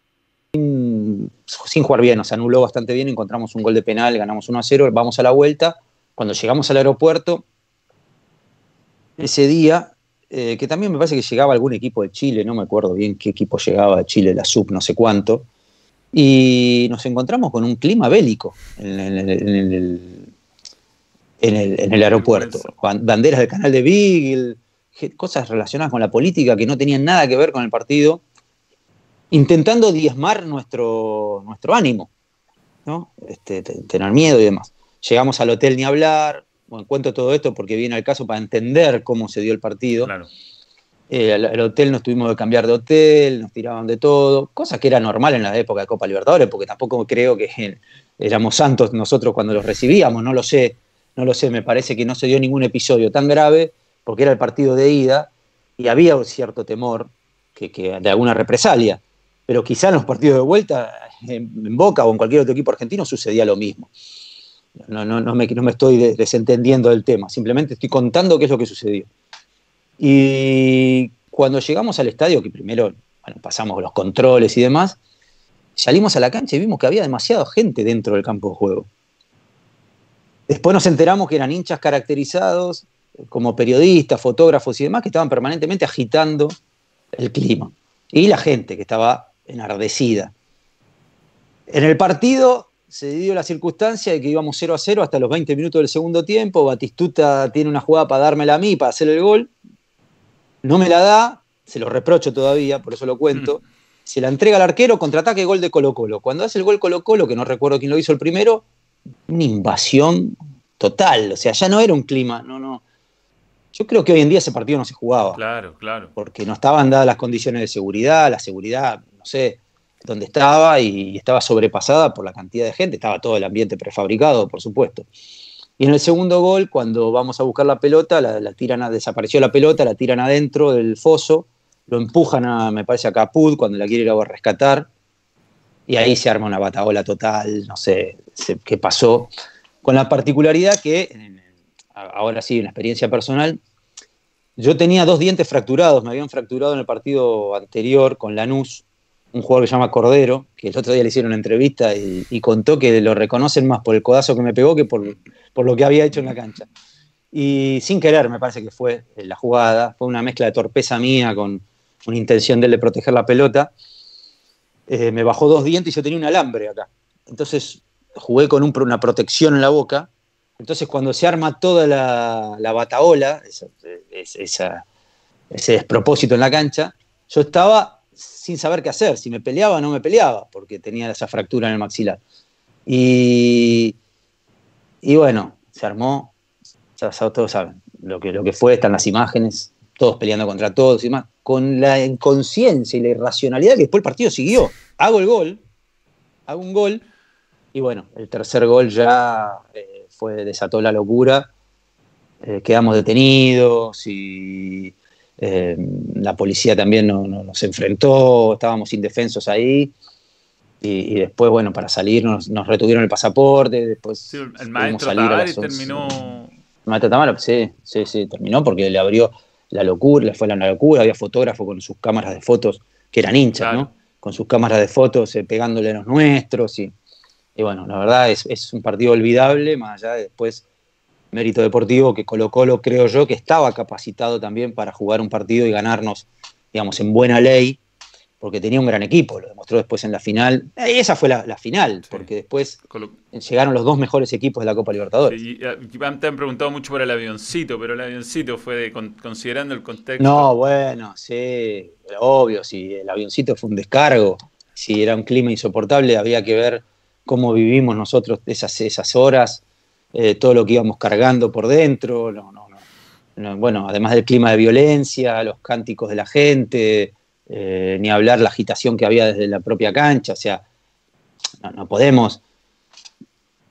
sin jugar bien, o sea, anuló bastante bien, encontramos un gol de penal, ganamos 1 a 0, vamos a la vuelta. Cuando llegamos al aeropuerto, ese día, eh, que también me parece que llegaba algún equipo de Chile, no me acuerdo bien qué equipo llegaba de Chile, la sub, no sé cuánto, y nos encontramos con un clima bélico en, el, aeropuerto. Banderas del canal de Beagle, cosas relacionadas con la política que no tenían nada que ver con el partido, intentando diezmar nuestro, nuestro ánimo, ¿no? Este, tener miedo y demás. Llegamos al hotel ni hablar, bueno, cuento todo esto porque viene al caso para entender cómo se dio el partido. Claro. Eh, el, hotel nos tuvimos que cambiar de hotel, nos tiraban de todo, cosa que era normal en la época de Copa Libertadores, porque tampoco creo que éramos santos nosotros cuando los recibíamos, no lo sé, no lo sé, me parece que no se dio ningún episodio tan grave, porque era el partido de ida y había un cierto temor que, de alguna represalia, pero quizá en los partidos de vuelta, en Boca o en cualquier otro equipo argentino, sucedía lo mismo. No, no, no, me, no me estoy desentendiendo del tema, simplemente estoy contando qué es lo que sucedió. Y cuando llegamos al estadio, que primero pasamos los controles y demás, salimos a la cancha y vimos que había demasiada gente dentro del campo de juego. Después nos enteramos que eran hinchas caracterizados como periodistas, fotógrafos y demás, que estaban permanentemente agitando el clima. Y la gente que estaba enardecida. En el partido se dio la circunstancia de que íbamos 0 a 0 hasta los 20 minutos del segundo tiempo. Batistuta tiene una jugada para dármela a mí, para hacer el gol. No me la da, se lo reprocho todavía, por eso lo cuento. Mm. Se la entrega al arquero, contraataque, gol de Colo Colo. Cuando hace el gol Colo Colo, que no recuerdo quién lo hizo el primero, una invasión total. O sea, ya no era un clima, no, no. Yo creo que hoy en día ese partido no se jugaba. Claro, claro. Porque no estaban dadas las condiciones de seguridad, la seguridad, no sé, donde estaba y estaba sobrepasada por la cantidad de gente, estaba todo el ambiente prefabricado, por supuesto. Y en el segundo gol, cuando vamos a buscar la pelota, la, tiran desapareció la pelota, la tiran adentro del foso, lo empujan a, me parece, a Caput cuando la quiere ir a rescatar, y ahí se arma una bataola total, no sé qué pasó, con la particularidad que, ahora sí, una experiencia personal, yo tenía dos dientes fracturados, me habían fracturado en el partido anterior con Lanús, un jugador que se llama Cordero, que el otro día le hicieron una entrevista y, contó que lo reconocen más por el codazo que me pegó que por, lo que había hecho en la cancha. Y sin querer, me parece que fue la jugada, fue una mezcla de torpeza mía con una intención de él de proteger la pelota. Eh, me bajó dos dientes y yo tenía un alambre acá. Entonces jugué con una protección en la boca. Entonces cuando se arma toda la, la ese despropósito en la cancha, yo estaba sin saber qué hacer, si me peleaba o no me peleaba, porque tenía esa fractura en el maxilar. Y, y bueno, se armó, ya, todos saben lo que, lo que fue, están las imágenes, todos peleando contra todos y más, con la inconsciencia y la irracionalidad que después el partido siguió. Hago el gol, hago un gol, y bueno, el tercer gol ya eh, fue, desató la locura, eh, quedamos detenidos y eh, la policía también nos enfrentó, estábamos indefensos ahí. Y, después, bueno, para salir nos, retuvieron el pasaporte. Después el maestro Tavares terminó. El maestro Tavares, sí, sí, sí, terminó porque le abrió la locura, le fue la locura. Había fotógrafos con sus cámaras de fotos, que eran hinchas, ¿no? Con sus cámaras de fotos eh, pegándole a los nuestros. Y, y bueno, la verdad es, es, un partido olvidable, más allá de después mérito deportivo que Colo Colo creo yo que estaba capacitado también para jugar un partido y ganarnos, digamos, en buena ley, porque tenía un gran equipo, lo demostró después en la final. Eh, esa fue la, final, porque después llegaron los dos mejores equipos de la Copa Libertadores. Sí, te han preguntado mucho por el avioncito, pero el avioncito fue considerando el contexto. No, bueno, sí, obvio, si el avioncito fue un descargo, si era un clima insoportable, había que ver cómo vivimos nosotros esas, esas horas, eh, todo lo que íbamos cargando por dentro, no, no, no, bueno, además del clima de violencia, los cánticos de la gente, eh, ni hablar la agitación que había desde la propia cancha, o sea, no, podemos,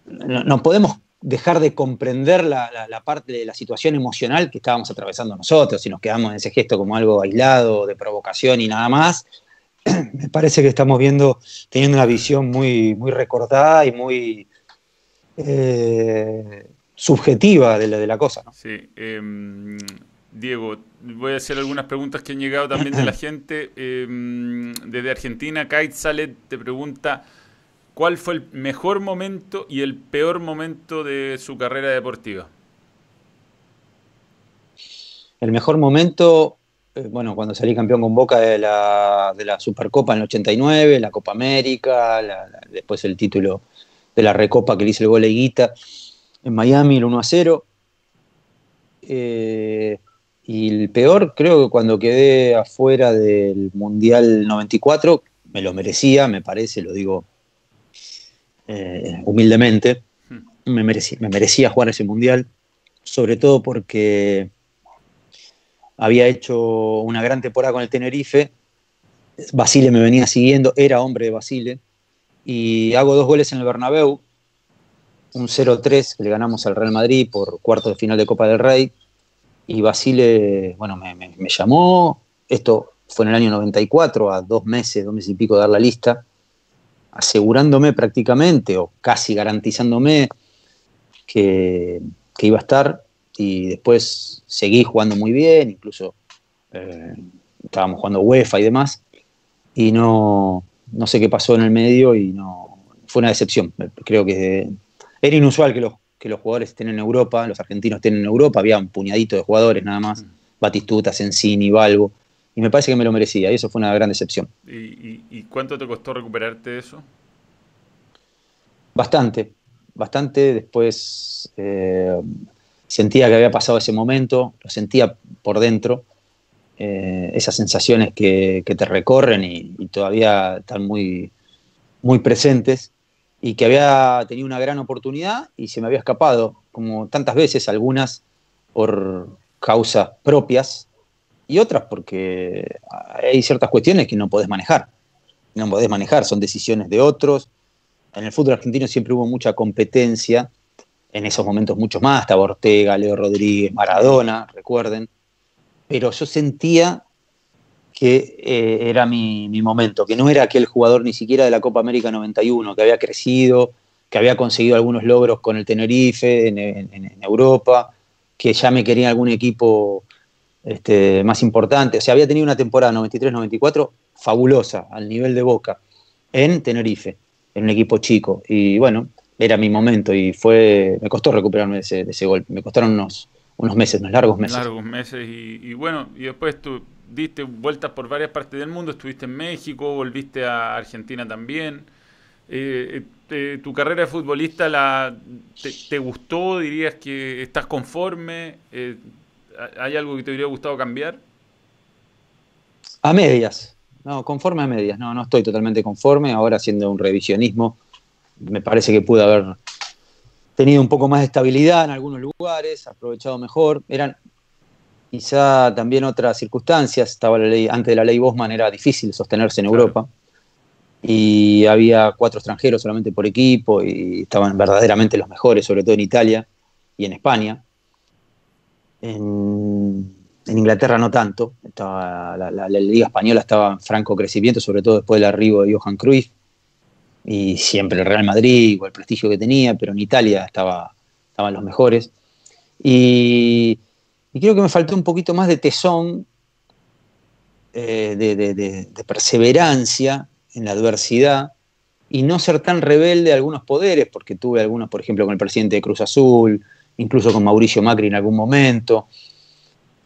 no, podemos dejar de comprender la, parte de la situación emocional que estábamos atravesando nosotros, si nos quedamos en ese gesto como algo aislado, de provocación y nada más, me parece que estamos viendo, teniendo una visión muy, muy recortada y muy eh, subjetiva de la, de la cosa. Sí, em, Diego, voy a hacer algunas preguntas que han llegado también de la gente. Em, desde Argentina, Kite Salet te pregunta, ¿cuál fue el mejor momento y el peor momento de su carrera deportiva? El mejor momento, eh, bueno, cuando salí campeón con Boca de la, de la Supercopa en el 89, la Copa América, después el título de la Recopa que le hice el gol Guita en Miami, el 1 a 0. Eh, y el peor, creo que cuando quedé afuera del Mundial 94, me lo merecía, me parece, lo digo eh, humildemente, hmm. me merecía, me merecía jugar ese Mundial, sobre todo porque había hecho una gran temporada con el Tenerife, Basile me venía siguiendo, era hombre de Basile, y hago dos goles en el Bernabéu, un 0-3 que le ganamos al Real Madrid por cuarto de final de Copa del Rey, y Basile, bueno, me, llamó, esto fue en el año 94, a dos meses, dos meses y pico de dar la lista, asegurándome prácticamente o casi garantizándome que, iba a estar y después seguí jugando muy bien, incluso eh, estábamos jugando UEFA y demás, y no, no sé qué pasó en el medio y no fue una decepción. Creo que era inusual que los que los jugadores estén en Europa, los argentinos estén en Europa, había un puñadito de jugadores nada más, mm. Batistuta, Sensini, Balbo, y me parece que me lo merecía, y eso fue una gran decepción. ¿Y, cuánto te costó recuperarte de eso? Bastante, bastante, después eh, sentía que había pasado ese momento, lo sentía por dentro, eh, esas sensaciones que, te recorren y, todavía están muy, muy presentes y que había tenido una gran oportunidad y se me había escapado, como tantas veces, algunas por causas propias y otras porque hay ciertas cuestiones que no podés manejar. No podés manejar, son decisiones de otros. En el fútbol argentino siempre hubo mucha competencia, en esos momentos mucho más, estaba Ortega, Leo Rodríguez, Maradona, recuerden. Pero yo sentía que eh, era mi, momento, que no era aquel jugador ni siquiera de la Copa América 91, que había crecido, que había conseguido algunos logros con el Tenerife en, Europa, que ya me quería algún equipo este, más importante. O sea, había tenido una temporada 93-94 fabulosa, al nivel de Boca, en Tenerife, en un equipo chico. Y bueno, era mi momento y fue me costó recuperarme de ese, de golpe. Me costaron unos, unos meses, unos largos meses. Largos meses y, y bueno, y después tú diste vueltas por varias partes del mundo, estuviste en México, volviste a Argentina también. Eh, eh, ¿Tu carrera de futbolista la, te, gustó? ¿Dirías que estás conforme? Eh, ¿Hay algo que te hubiera gustado cambiar? A medias, no, conforme a medias, no, no estoy totalmente conforme, ahora haciendo un revisionismo, me parece que pude haber tenido un poco más de estabilidad en algunos lugares, aprovechado mejor, eran Quizá también otras circunstancias, estaba la ley, antes de la ley Bosman era difícil sostenerse en Europa. Y había cuatro extranjeros solamente por equipo y estaban verdaderamente los mejores, sobre todo en Italia y en España. En, Inglaterra no tanto, estaba, la, Liga Española estaba en franco crecimiento, sobre todo después del arribo de Johan Cruyff y siempre el Real Madrid, o el prestigio que tenía, pero en Italia estaba, estaban los mejores. Y creo que me faltó un poquito más de tesón, eh, de, perseverancia en la adversidad y no ser tan rebelde a algunos poderes, porque tuve algunos, por ejemplo, con el presidente de Cruz Azul, incluso con Mauricio Macri en algún momento,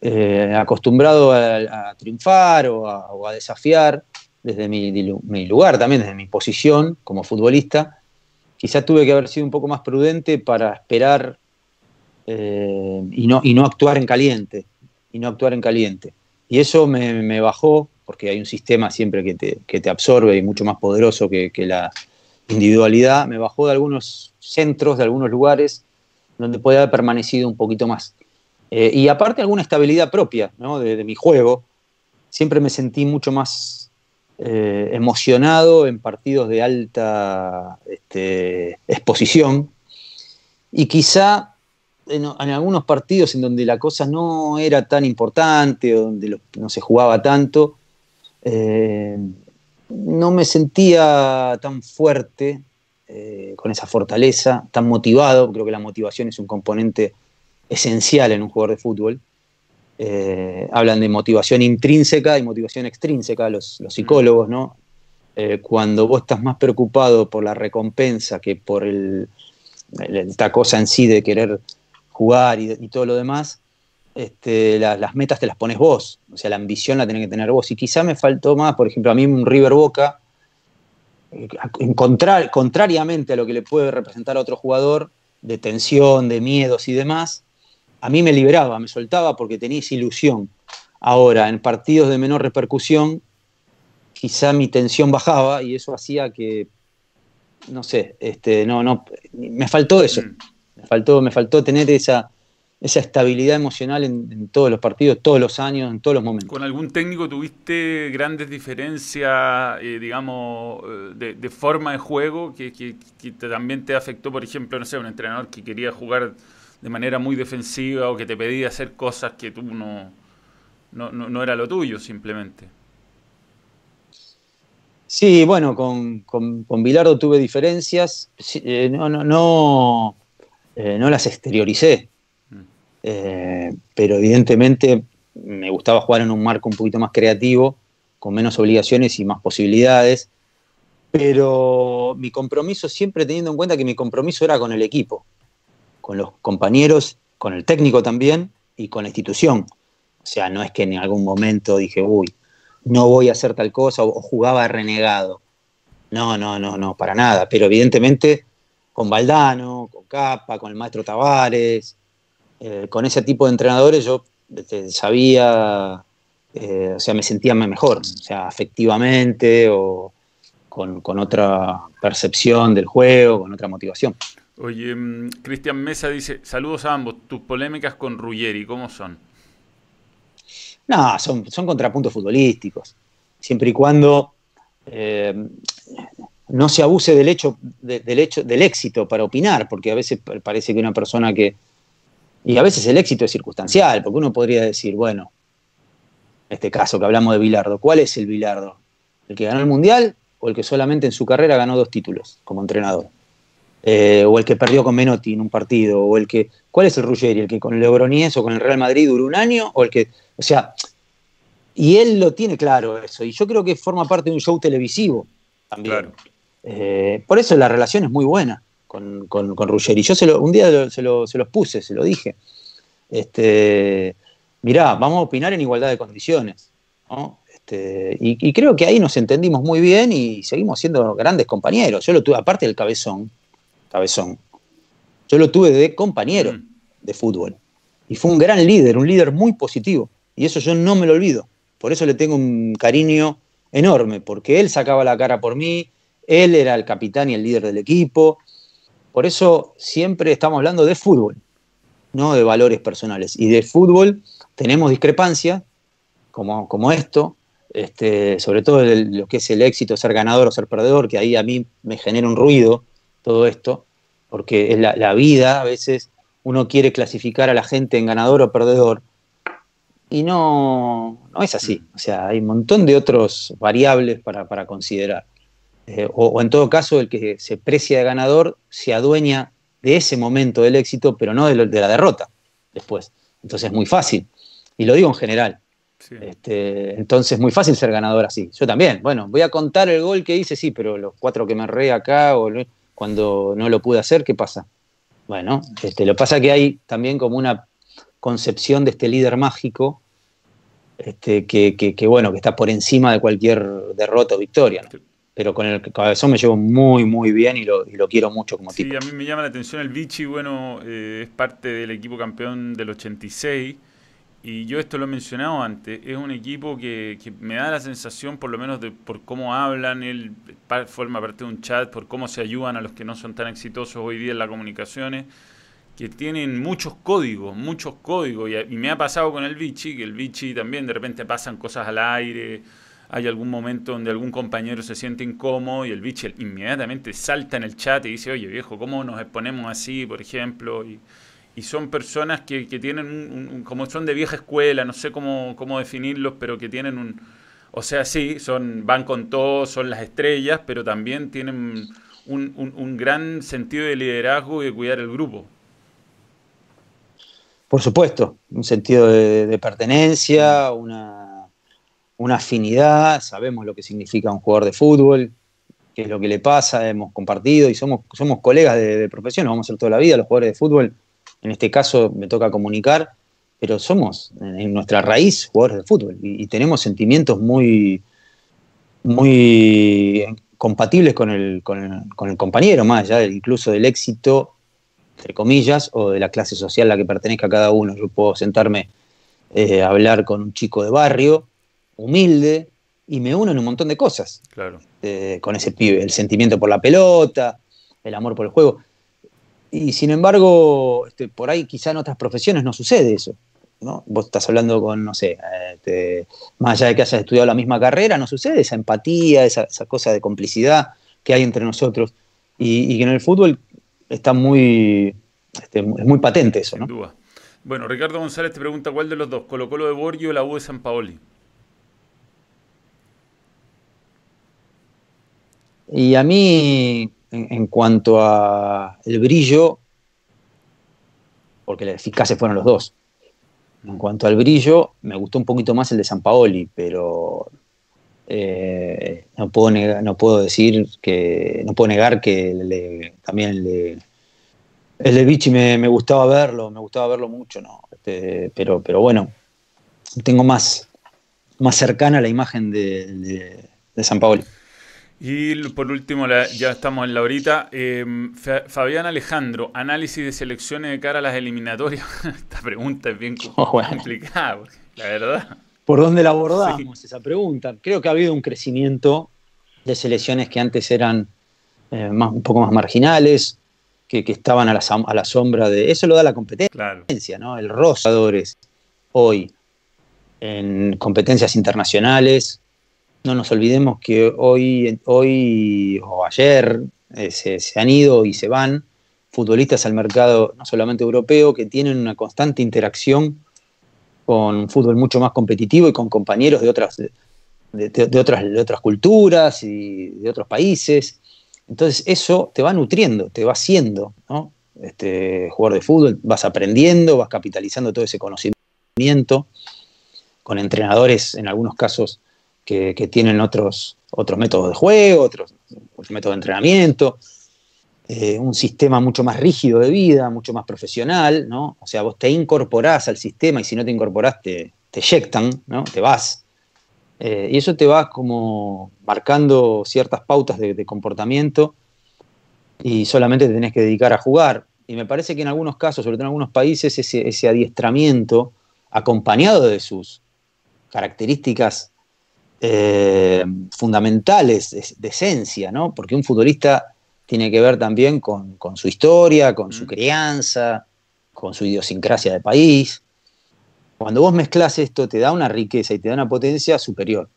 eh, acostumbrado a, triunfar o a, desafiar, desde mi, lugar también, desde mi posición como futbolista, quizá tuve que haber sido un poco más prudente para esperar eh, y, no, y no actuar en caliente, y no actuar en caliente. Y eso me, bajó, porque hay un sistema siempre que te, que te absorbe y mucho más poderoso que, la individualidad, me bajó de algunos centros, de algunos lugares, donde puede haber permanecido un poquito más. Eh, y aparte alguna estabilidad propia de, mi juego. Siempre me sentí mucho más eh, emocionado en partidos de alta este, exposición. Y quizá en, algunos partidos en donde la cosa no era tan importante o donde no se jugaba tanto, eh, no me sentía tan fuerte, eh, con esa fortaleza, tan motivado. Creo que la motivación es un componente esencial en un jugador de fútbol. Eh, hablan de motivación intrínseca y motivación extrínseca, los, los psicólogos, ¿no? cuando vos estás más preocupado por la recompensa que por el, esta cosa en sí de querer jugar y, todo lo demás, este, las metas te las pones vos, o sea, la ambición la tenés que tener vos. Y quizá me faltó más, por ejemplo, a mí un River Boca, eh, contrariamente a lo que le puede representar a otro jugador, de tensión, de miedos y demás, a mí me liberaba, me soltaba porque tenía esa ilusión. Ahora, en partidos de menor repercusión, quizá mi tensión bajaba y eso hacía que, no sé, este, no, no, me faltó eso. Mm. Me faltó, me faltó tener esa, esa estabilidad emocional en, todos los partidos, todos los años, en todos los momentos. ¿Con algún técnico tuviste grandes diferencias, eh, digamos, eh, de, forma de juego que, también te afectó, por ejemplo, no sé, un entrenador que quería jugar de manera muy defensiva o que te pedía hacer cosas que tú no, no, era lo tuyo simplemente? Sí, bueno, con, con, con Bilardo tuve diferencias. Eh, no, no, no eh, no las exterioricé. Mm. Eh, pero evidentemente me gustaba jugar en un marco un poquito más creativo, con menos obligaciones y más posibilidades. Pero mi compromiso, siempre teniendo en cuenta que mi compromiso era con el equipo, con los compañeros, con el técnico también y con la institución. O sea, no es que en algún momento dije, uy, no voy a hacer tal cosa o jugaba renegado. No, no, no, no, para nada. Pero evidentemente con Valdano, con Capa, con el maestro Tavares, eh, con ese tipo de entrenadores yo este, sabía, eh, o sea, me sentía mejor, o sea, afectivamente o con, otra percepción del juego, con otra motivación. Oye, mm, Cristian Mesa dice, saludos a ambos, tus polémicas con Ruggeri, ¿cómo son? No, son, contrapuntos futbolísticos, siempre y cuando eh, no se abuse del hecho, del hecho, del éxito para opinar, porque a veces parece que una persona que. Y a veces el éxito es circunstancial, porque uno podría decir, bueno, en este caso que hablamos de Bilardo, ¿cuál es el Bilardo? ¿El que ganó el Mundial o el que solamente en su carrera ganó dos títulos como entrenador? Eh, o el que perdió con Menotti en un partido, o el que. ¿Cuál es el Ruggeri? ¿El que con el Logroñés o con el Real Madrid duró un año? O el que. O sea, y él lo tiene claro eso, y yo creo que forma parte de un show televisivo también. Claro. Eh, por eso la relación es muy buena con, con, Ruggeri. Yo se lo, un día se, los puse, se lo dije. Este, mirá, vamos a opinar en igualdad de condiciones. Este, y, creo que ahí nos entendimos muy bien y seguimos siendo grandes compañeros. Yo lo tuve, aparte del cabezón, cabezón, yo lo tuve de compañero mm. de fútbol. Y fue un gran líder, un líder muy positivo. Y eso yo no me lo olvido. Por eso le tengo un cariño enorme, porque él sacaba la cara por mí, él era el capitán y el líder del equipo. Por eso siempre estamos hablando de fútbol, no de valores personales. Y de fútbol tenemos discrepancias, como, como esto, este, sobre todo lo que es el éxito, ser ganador o ser perdedor, que ahí a mí me genera un ruido todo esto, porque la, la vida a veces uno quiere clasificar a la gente en ganador o perdedor, y no, no es así. O sea, hay un montón de otras variables para, para considerar. Eh, o, en todo caso el que se precia de ganador se adueña de ese momento del éxito, pero no de, la derrota después. Entonces es muy fácil. Y lo digo en general. Este, entonces es muy fácil ser ganador así. Yo también. Bueno, voy a contar el gol que hice, sí, pero los cuatro que me re acá o cuando no lo pude hacer, ¿qué pasa? Bueno, este, lo pasa que hay también como una concepción de este líder mágico este, que, bueno, que está por encima de cualquier derrota o victoria. Pero con el cabezón me llevo muy, muy bien y lo, quiero mucho como tipo. Sí, a mí me llama la atención el Vichy, bueno, eh, es parte del equipo campeón del 86. Y yo esto lo he mencionado antes, es un equipo que, me da la sensación, por lo menos de por cómo hablan, él forma parte de un chat, por cómo se ayudan a los que no son tan exitosos hoy día en las comunicaciones que tienen muchos códigos, muchos códigos. Y, me ha pasado con el Vichy, que el Vichy también de repente pasan cosas al aire, hay algún momento donde algún compañero se siente incómodo y el Vichy inmediatamente salta en el chat y dice, oye viejo, ¿cómo nos exponemos así, por ejemplo? Y, son personas que, tienen, un, como son de vieja escuela, no sé cómo, cómo definirlos, pero que tienen un... O sea, sí, son, van con todo, son las estrellas, pero también tienen un, un gran sentido de liderazgo y de cuidar el grupo. Por supuesto, un sentido de, pertenencia, una, afinidad, sabemos lo que significa un jugador de fútbol, qué es lo que le pasa, hemos compartido y somos, somos colegas de, profesión, vamos a ser toda la vida los jugadores de fútbol. En este caso me toca comunicar, pero somos en nuestra raíz jugadores de fútbol y, tenemos sentimientos muy, muy compatibles con el, con el, con el compañero, más allá incluso del éxito entre comillas, o de la clase social a la que pertenezca cada uno. Yo puedo sentarme eh, a hablar con un chico de barrio, humilde, y me uno en un montón de cosas. Claro. Eh, con ese pibe, el sentimiento por la pelota, el amor por el juego. Y sin embargo, este, por ahí quizá en otras profesiones no sucede eso. ¿no? Vos estás hablando con, no sé, este, más allá de que hayas estudiado la misma carrera, no sucede esa empatía, esa, cosa de complicidad que hay entre nosotros. Y, y, que en el fútbol está muy, este, es muy patente eso, ¿no? duda. Bueno, Ricardo González te pregunta cuál de los dos, Colo Colo de Borgio o la U de San Paoli. Y a mí, en, cuanto a el brillo, porque la eficacia fueron los dos. En cuanto al brillo, me gustó un poquito más el de San Paoli, pero eh, no, puedo no puedo decir que, no puedo negar que también el de, el de Vichy me, gustaba verlo, me gustaba verlo mucho, ¿no? Este, pero, pero bueno, tengo más, más cercana la imagen de, San Paolo. Y por último, ya estamos en la horita. Em, Fabián Alejandro, análisis de selecciones de cara a las eliminatorias. Esta pregunta es bien oh, complicada, la verdad por dónde la abordamos esa pregunta. Creo que ha habido un crecimiento de selecciones que antes eran eh, más, un poco más marginales, que, estaban a la, a la, sombra de... Eso lo da la competencia, ¿no? El Rosadores hoy en competencias internacionales. No nos olvidemos que hoy, hoy o ayer eh, se, han ido y se van futbolistas al mercado no solamente europeo, que tienen una constante interacción con un fútbol mucho más competitivo y con compañeros de otras, de, otras, de otras culturas y de otros países. Entonces eso te va nutriendo, te va haciendo, ¿no? Este, jugador de fútbol, vas aprendiendo, vas capitalizando todo ese conocimiento con entrenadores en algunos casos que, tienen otros, otros métodos de juego, otros, métodos de entrenamiento. Eh, un sistema mucho más rígido de vida, mucho más profesional, ¿no? O sea, vos te incorporás al sistema y si no te incorporás te, te eyectan, ¿no? Te vas. Eh, y eso te va como marcando ciertas pautas de, comportamiento y solamente te tenés que dedicar a jugar. Y me parece que en algunos casos, sobre todo en algunos países, ese, adiestramiento, acompañado de sus características eh, fundamentales de, esencia, ¿no? Porque un futbolista tiene que ver también con, su historia, con su crianza, con su idiosincrasia de país. Cuando vos mezclas esto, te da una riqueza y te da una potencia superior.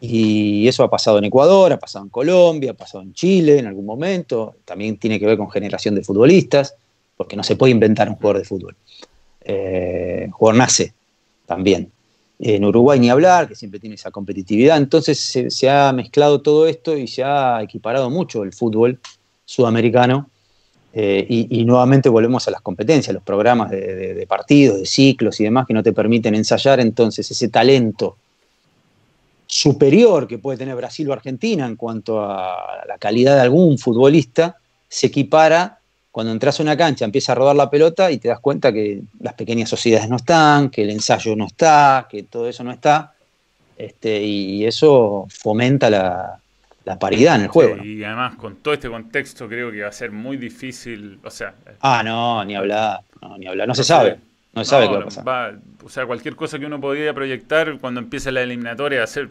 Y eso ha pasado en Ecuador, ha pasado en Colombia, ha pasado en Chile en algún momento. También tiene que ver con generación de futbolistas, porque no se puede inventar un jugador de fútbol. Eh, jugador nace también. En Uruguay ni hablar, que siempre tiene esa competitividad. Entonces se, ha mezclado todo esto y se ha equiparado mucho el fútbol sudamericano. Eh, y, nuevamente volvemos a las competencias, los programas de, partidos, de ciclos y demás que no te permiten ensayar. Entonces, ese talento superior que puede tener Brasil o Argentina en cuanto a la calidad de algún futbolista se equipara cuando entras a una cancha empieza a rodar la pelota y te das cuenta que las pequeñas sociedades no están, que el ensayo no está, que todo eso no está, este, y eso fomenta la, paridad en el juego. Y además con todo este contexto creo que va a ser muy difícil, o sea... Ah, no, ni hablar, no, ni hablar, no, se sabe. No se sabe qué va a pasar. o sea, cualquier cosa que uno podría proyectar cuando empiece la eliminatoria va a ser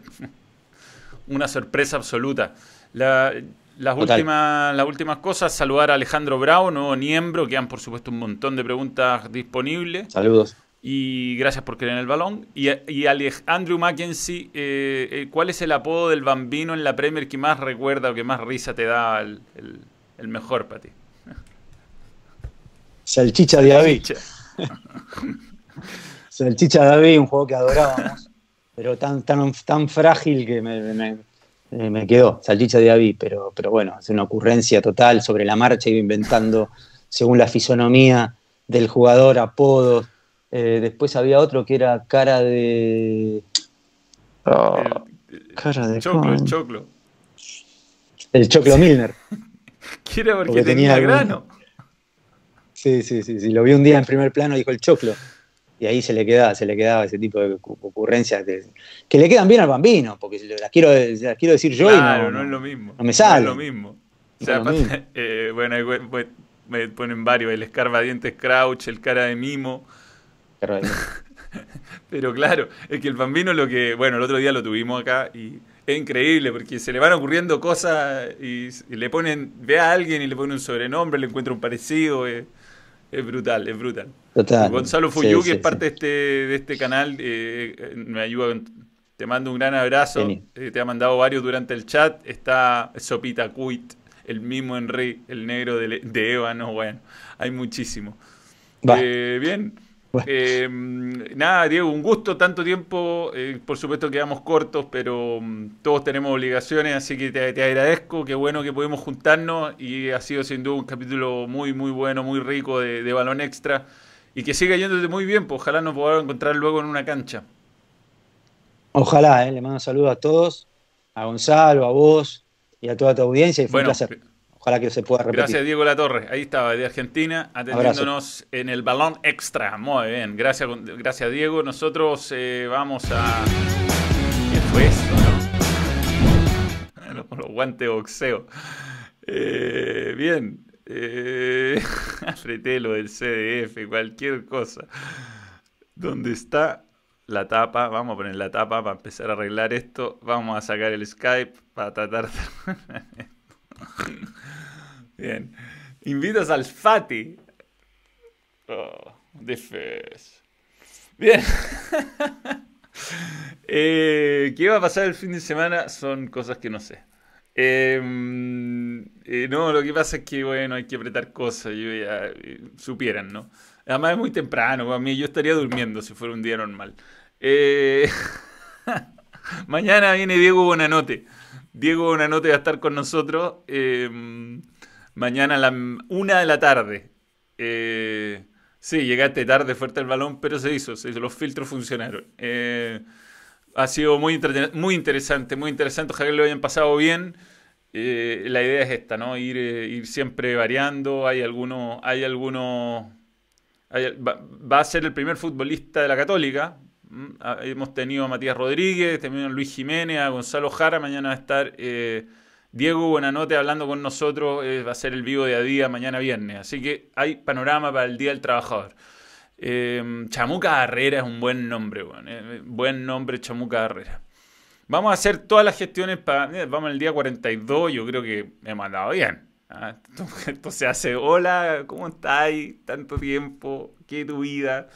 una sorpresa absoluta. La, las últimas, las últimas cosas, saludar a Alejandro Bravo, nuevo miembro, que han por supuesto un montón de preguntas disponibles. Saludos. Y gracias por querer el balón. Y, y Andrew Mackenzie, eh, eh, ¿cuál es el apodo del bambino en la Premier que más recuerda o que más risa te da el, mejor para ti? Salchicha de David. Salchicha David, un juego que adorábamos, pero tan, tan, tan frágil que me, eh, me quedó, salchicha de David, pero, pero bueno, es una ocurrencia total sobre la marcha, iba inventando según la fisonomía del jugador, apodos. Eh, después había otro que era cara de. Ah, cara de. Choclo, el choclo. El choclo Milner. Quiere porque, tenía, grano. Sí, sí, sí, sí. Lo vi un día en primer plano, dijo el choclo y ahí se le quedaba, se le quedaba ese tipo de ocurrencias que, le quedan bien al bambino, porque las quiero, quiero decir yo y no, no, es lo mismo. No me sale. No es lo mismo. O sea, eh, bueno, me ponen varios, el escarbadientes Crouch, el cara de mimo. Pero claro, es que el bambino lo que, bueno, el otro día lo tuvimos acá y es increíble porque se le van ocurriendo cosas y, le ponen, ve a alguien y le pone un sobrenombre, le encuentra un parecido. Eh. Es brutal, es brutal. Gonzalo Fuyuki es parte De, este, de este canal, eh, me ayuda, te mando un gran abrazo, eh, te ha mandado varios durante el chat, está Sopita Cuit, el mismo Henry, el negro de, de Ébano, bueno, hay muchísimo. Eh, bien, eh, nada, Diego, un gusto, tanto tiempo. Eh, por supuesto quedamos cortos, pero mm, todos tenemos obligaciones, así que te, agradezco. Qué bueno que pudimos juntarnos y ha sido sin duda un capítulo muy, muy bueno, muy rico de, balón extra. Y que siga yéndote muy bien, pues ojalá nos podamos encontrar luego en una cancha. Ojalá, eh, le mando un saludo a todos, a Gonzalo, a vos y a toda tu audiencia y fue un placer. Ojalá que se pueda repetir. Gracias, Diego Latorre. Ahí estaba, de Argentina, atendiéndonos en el balón extra. Muy bien. Gracias, gracias Diego. Nosotros eh, vamos a. ¿Qué fue eso, no? Los, los guantes de boxeo. Eh, bien. Eh, lo del CDF, cualquier cosa. ¿Dónde está la tapa? Vamos a poner la tapa para empezar a arreglar esto. Vamos a sacar el Skype para tratar de. Bien. Invitas al Fati. Oh, Bien. Eh, ¿Qué va a pasar el fin de semana? Son cosas que no sé. Em, eh, no, lo que pasa es que, bueno, hay que apretar cosas. Yo ya eh, supieran, ¿no? Además es muy temprano. Para mí yo estaría durmiendo si fuera un día normal. mañana viene Diego Bonanote. Diego Bonanote va a estar con nosotros. Em, mañana a la una de la tarde. Eh, sí, llegaste tarde, fuerte el balón, pero se hizo, los filtros funcionaron. Eh, ha sido muy, muy interesante, muy interesante, ojalá que lo hayan pasado bien. Eh, la idea es esta, ¿no? Ir, ir siempre variando. Hay algunos, hay algunos, va, a ser el primer futbolista de la Católica. Mm, ah, hemos tenido a Matías Rodríguez, también a Luis Jiménez, a Gonzalo Jara. Mañana va a estar Diego Buenanote hablando con nosotros, eh, va a ser el vivo de a día mañana viernes, así que hay panorama para el Día del Trabajador. Eh, Chamuca Herrera es un buen nombre, eh, buen nombre Chamuca Herrera. Vamos a hacer todas las gestiones para, vamos al día 42, yo creo que me he mandado bien. ¿ah? Esto, se hace, hola, ¿cómo estáis? Tanto tiempo, ¿qué tu vida?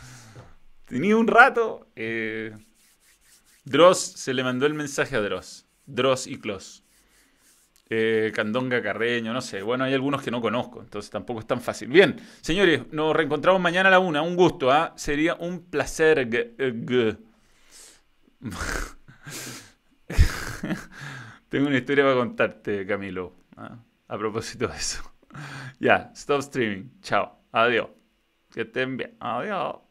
Tenía un rato. Dross se le mandó el mensaje a Dross. Dross y Klos. Eh, Candonga Carreño, no sé. Bueno, hay algunos que no conozco, entonces tampoco es tan fácil. Bien, señores, nos reencontramos mañana a la una. Un gusto, ¿ah? Sería un placer. Tengo una historia para contarte, Camilo, ¿ah? a propósito de eso. ya, stop streaming. Chao. Adiós. Que estén bien. Adiós.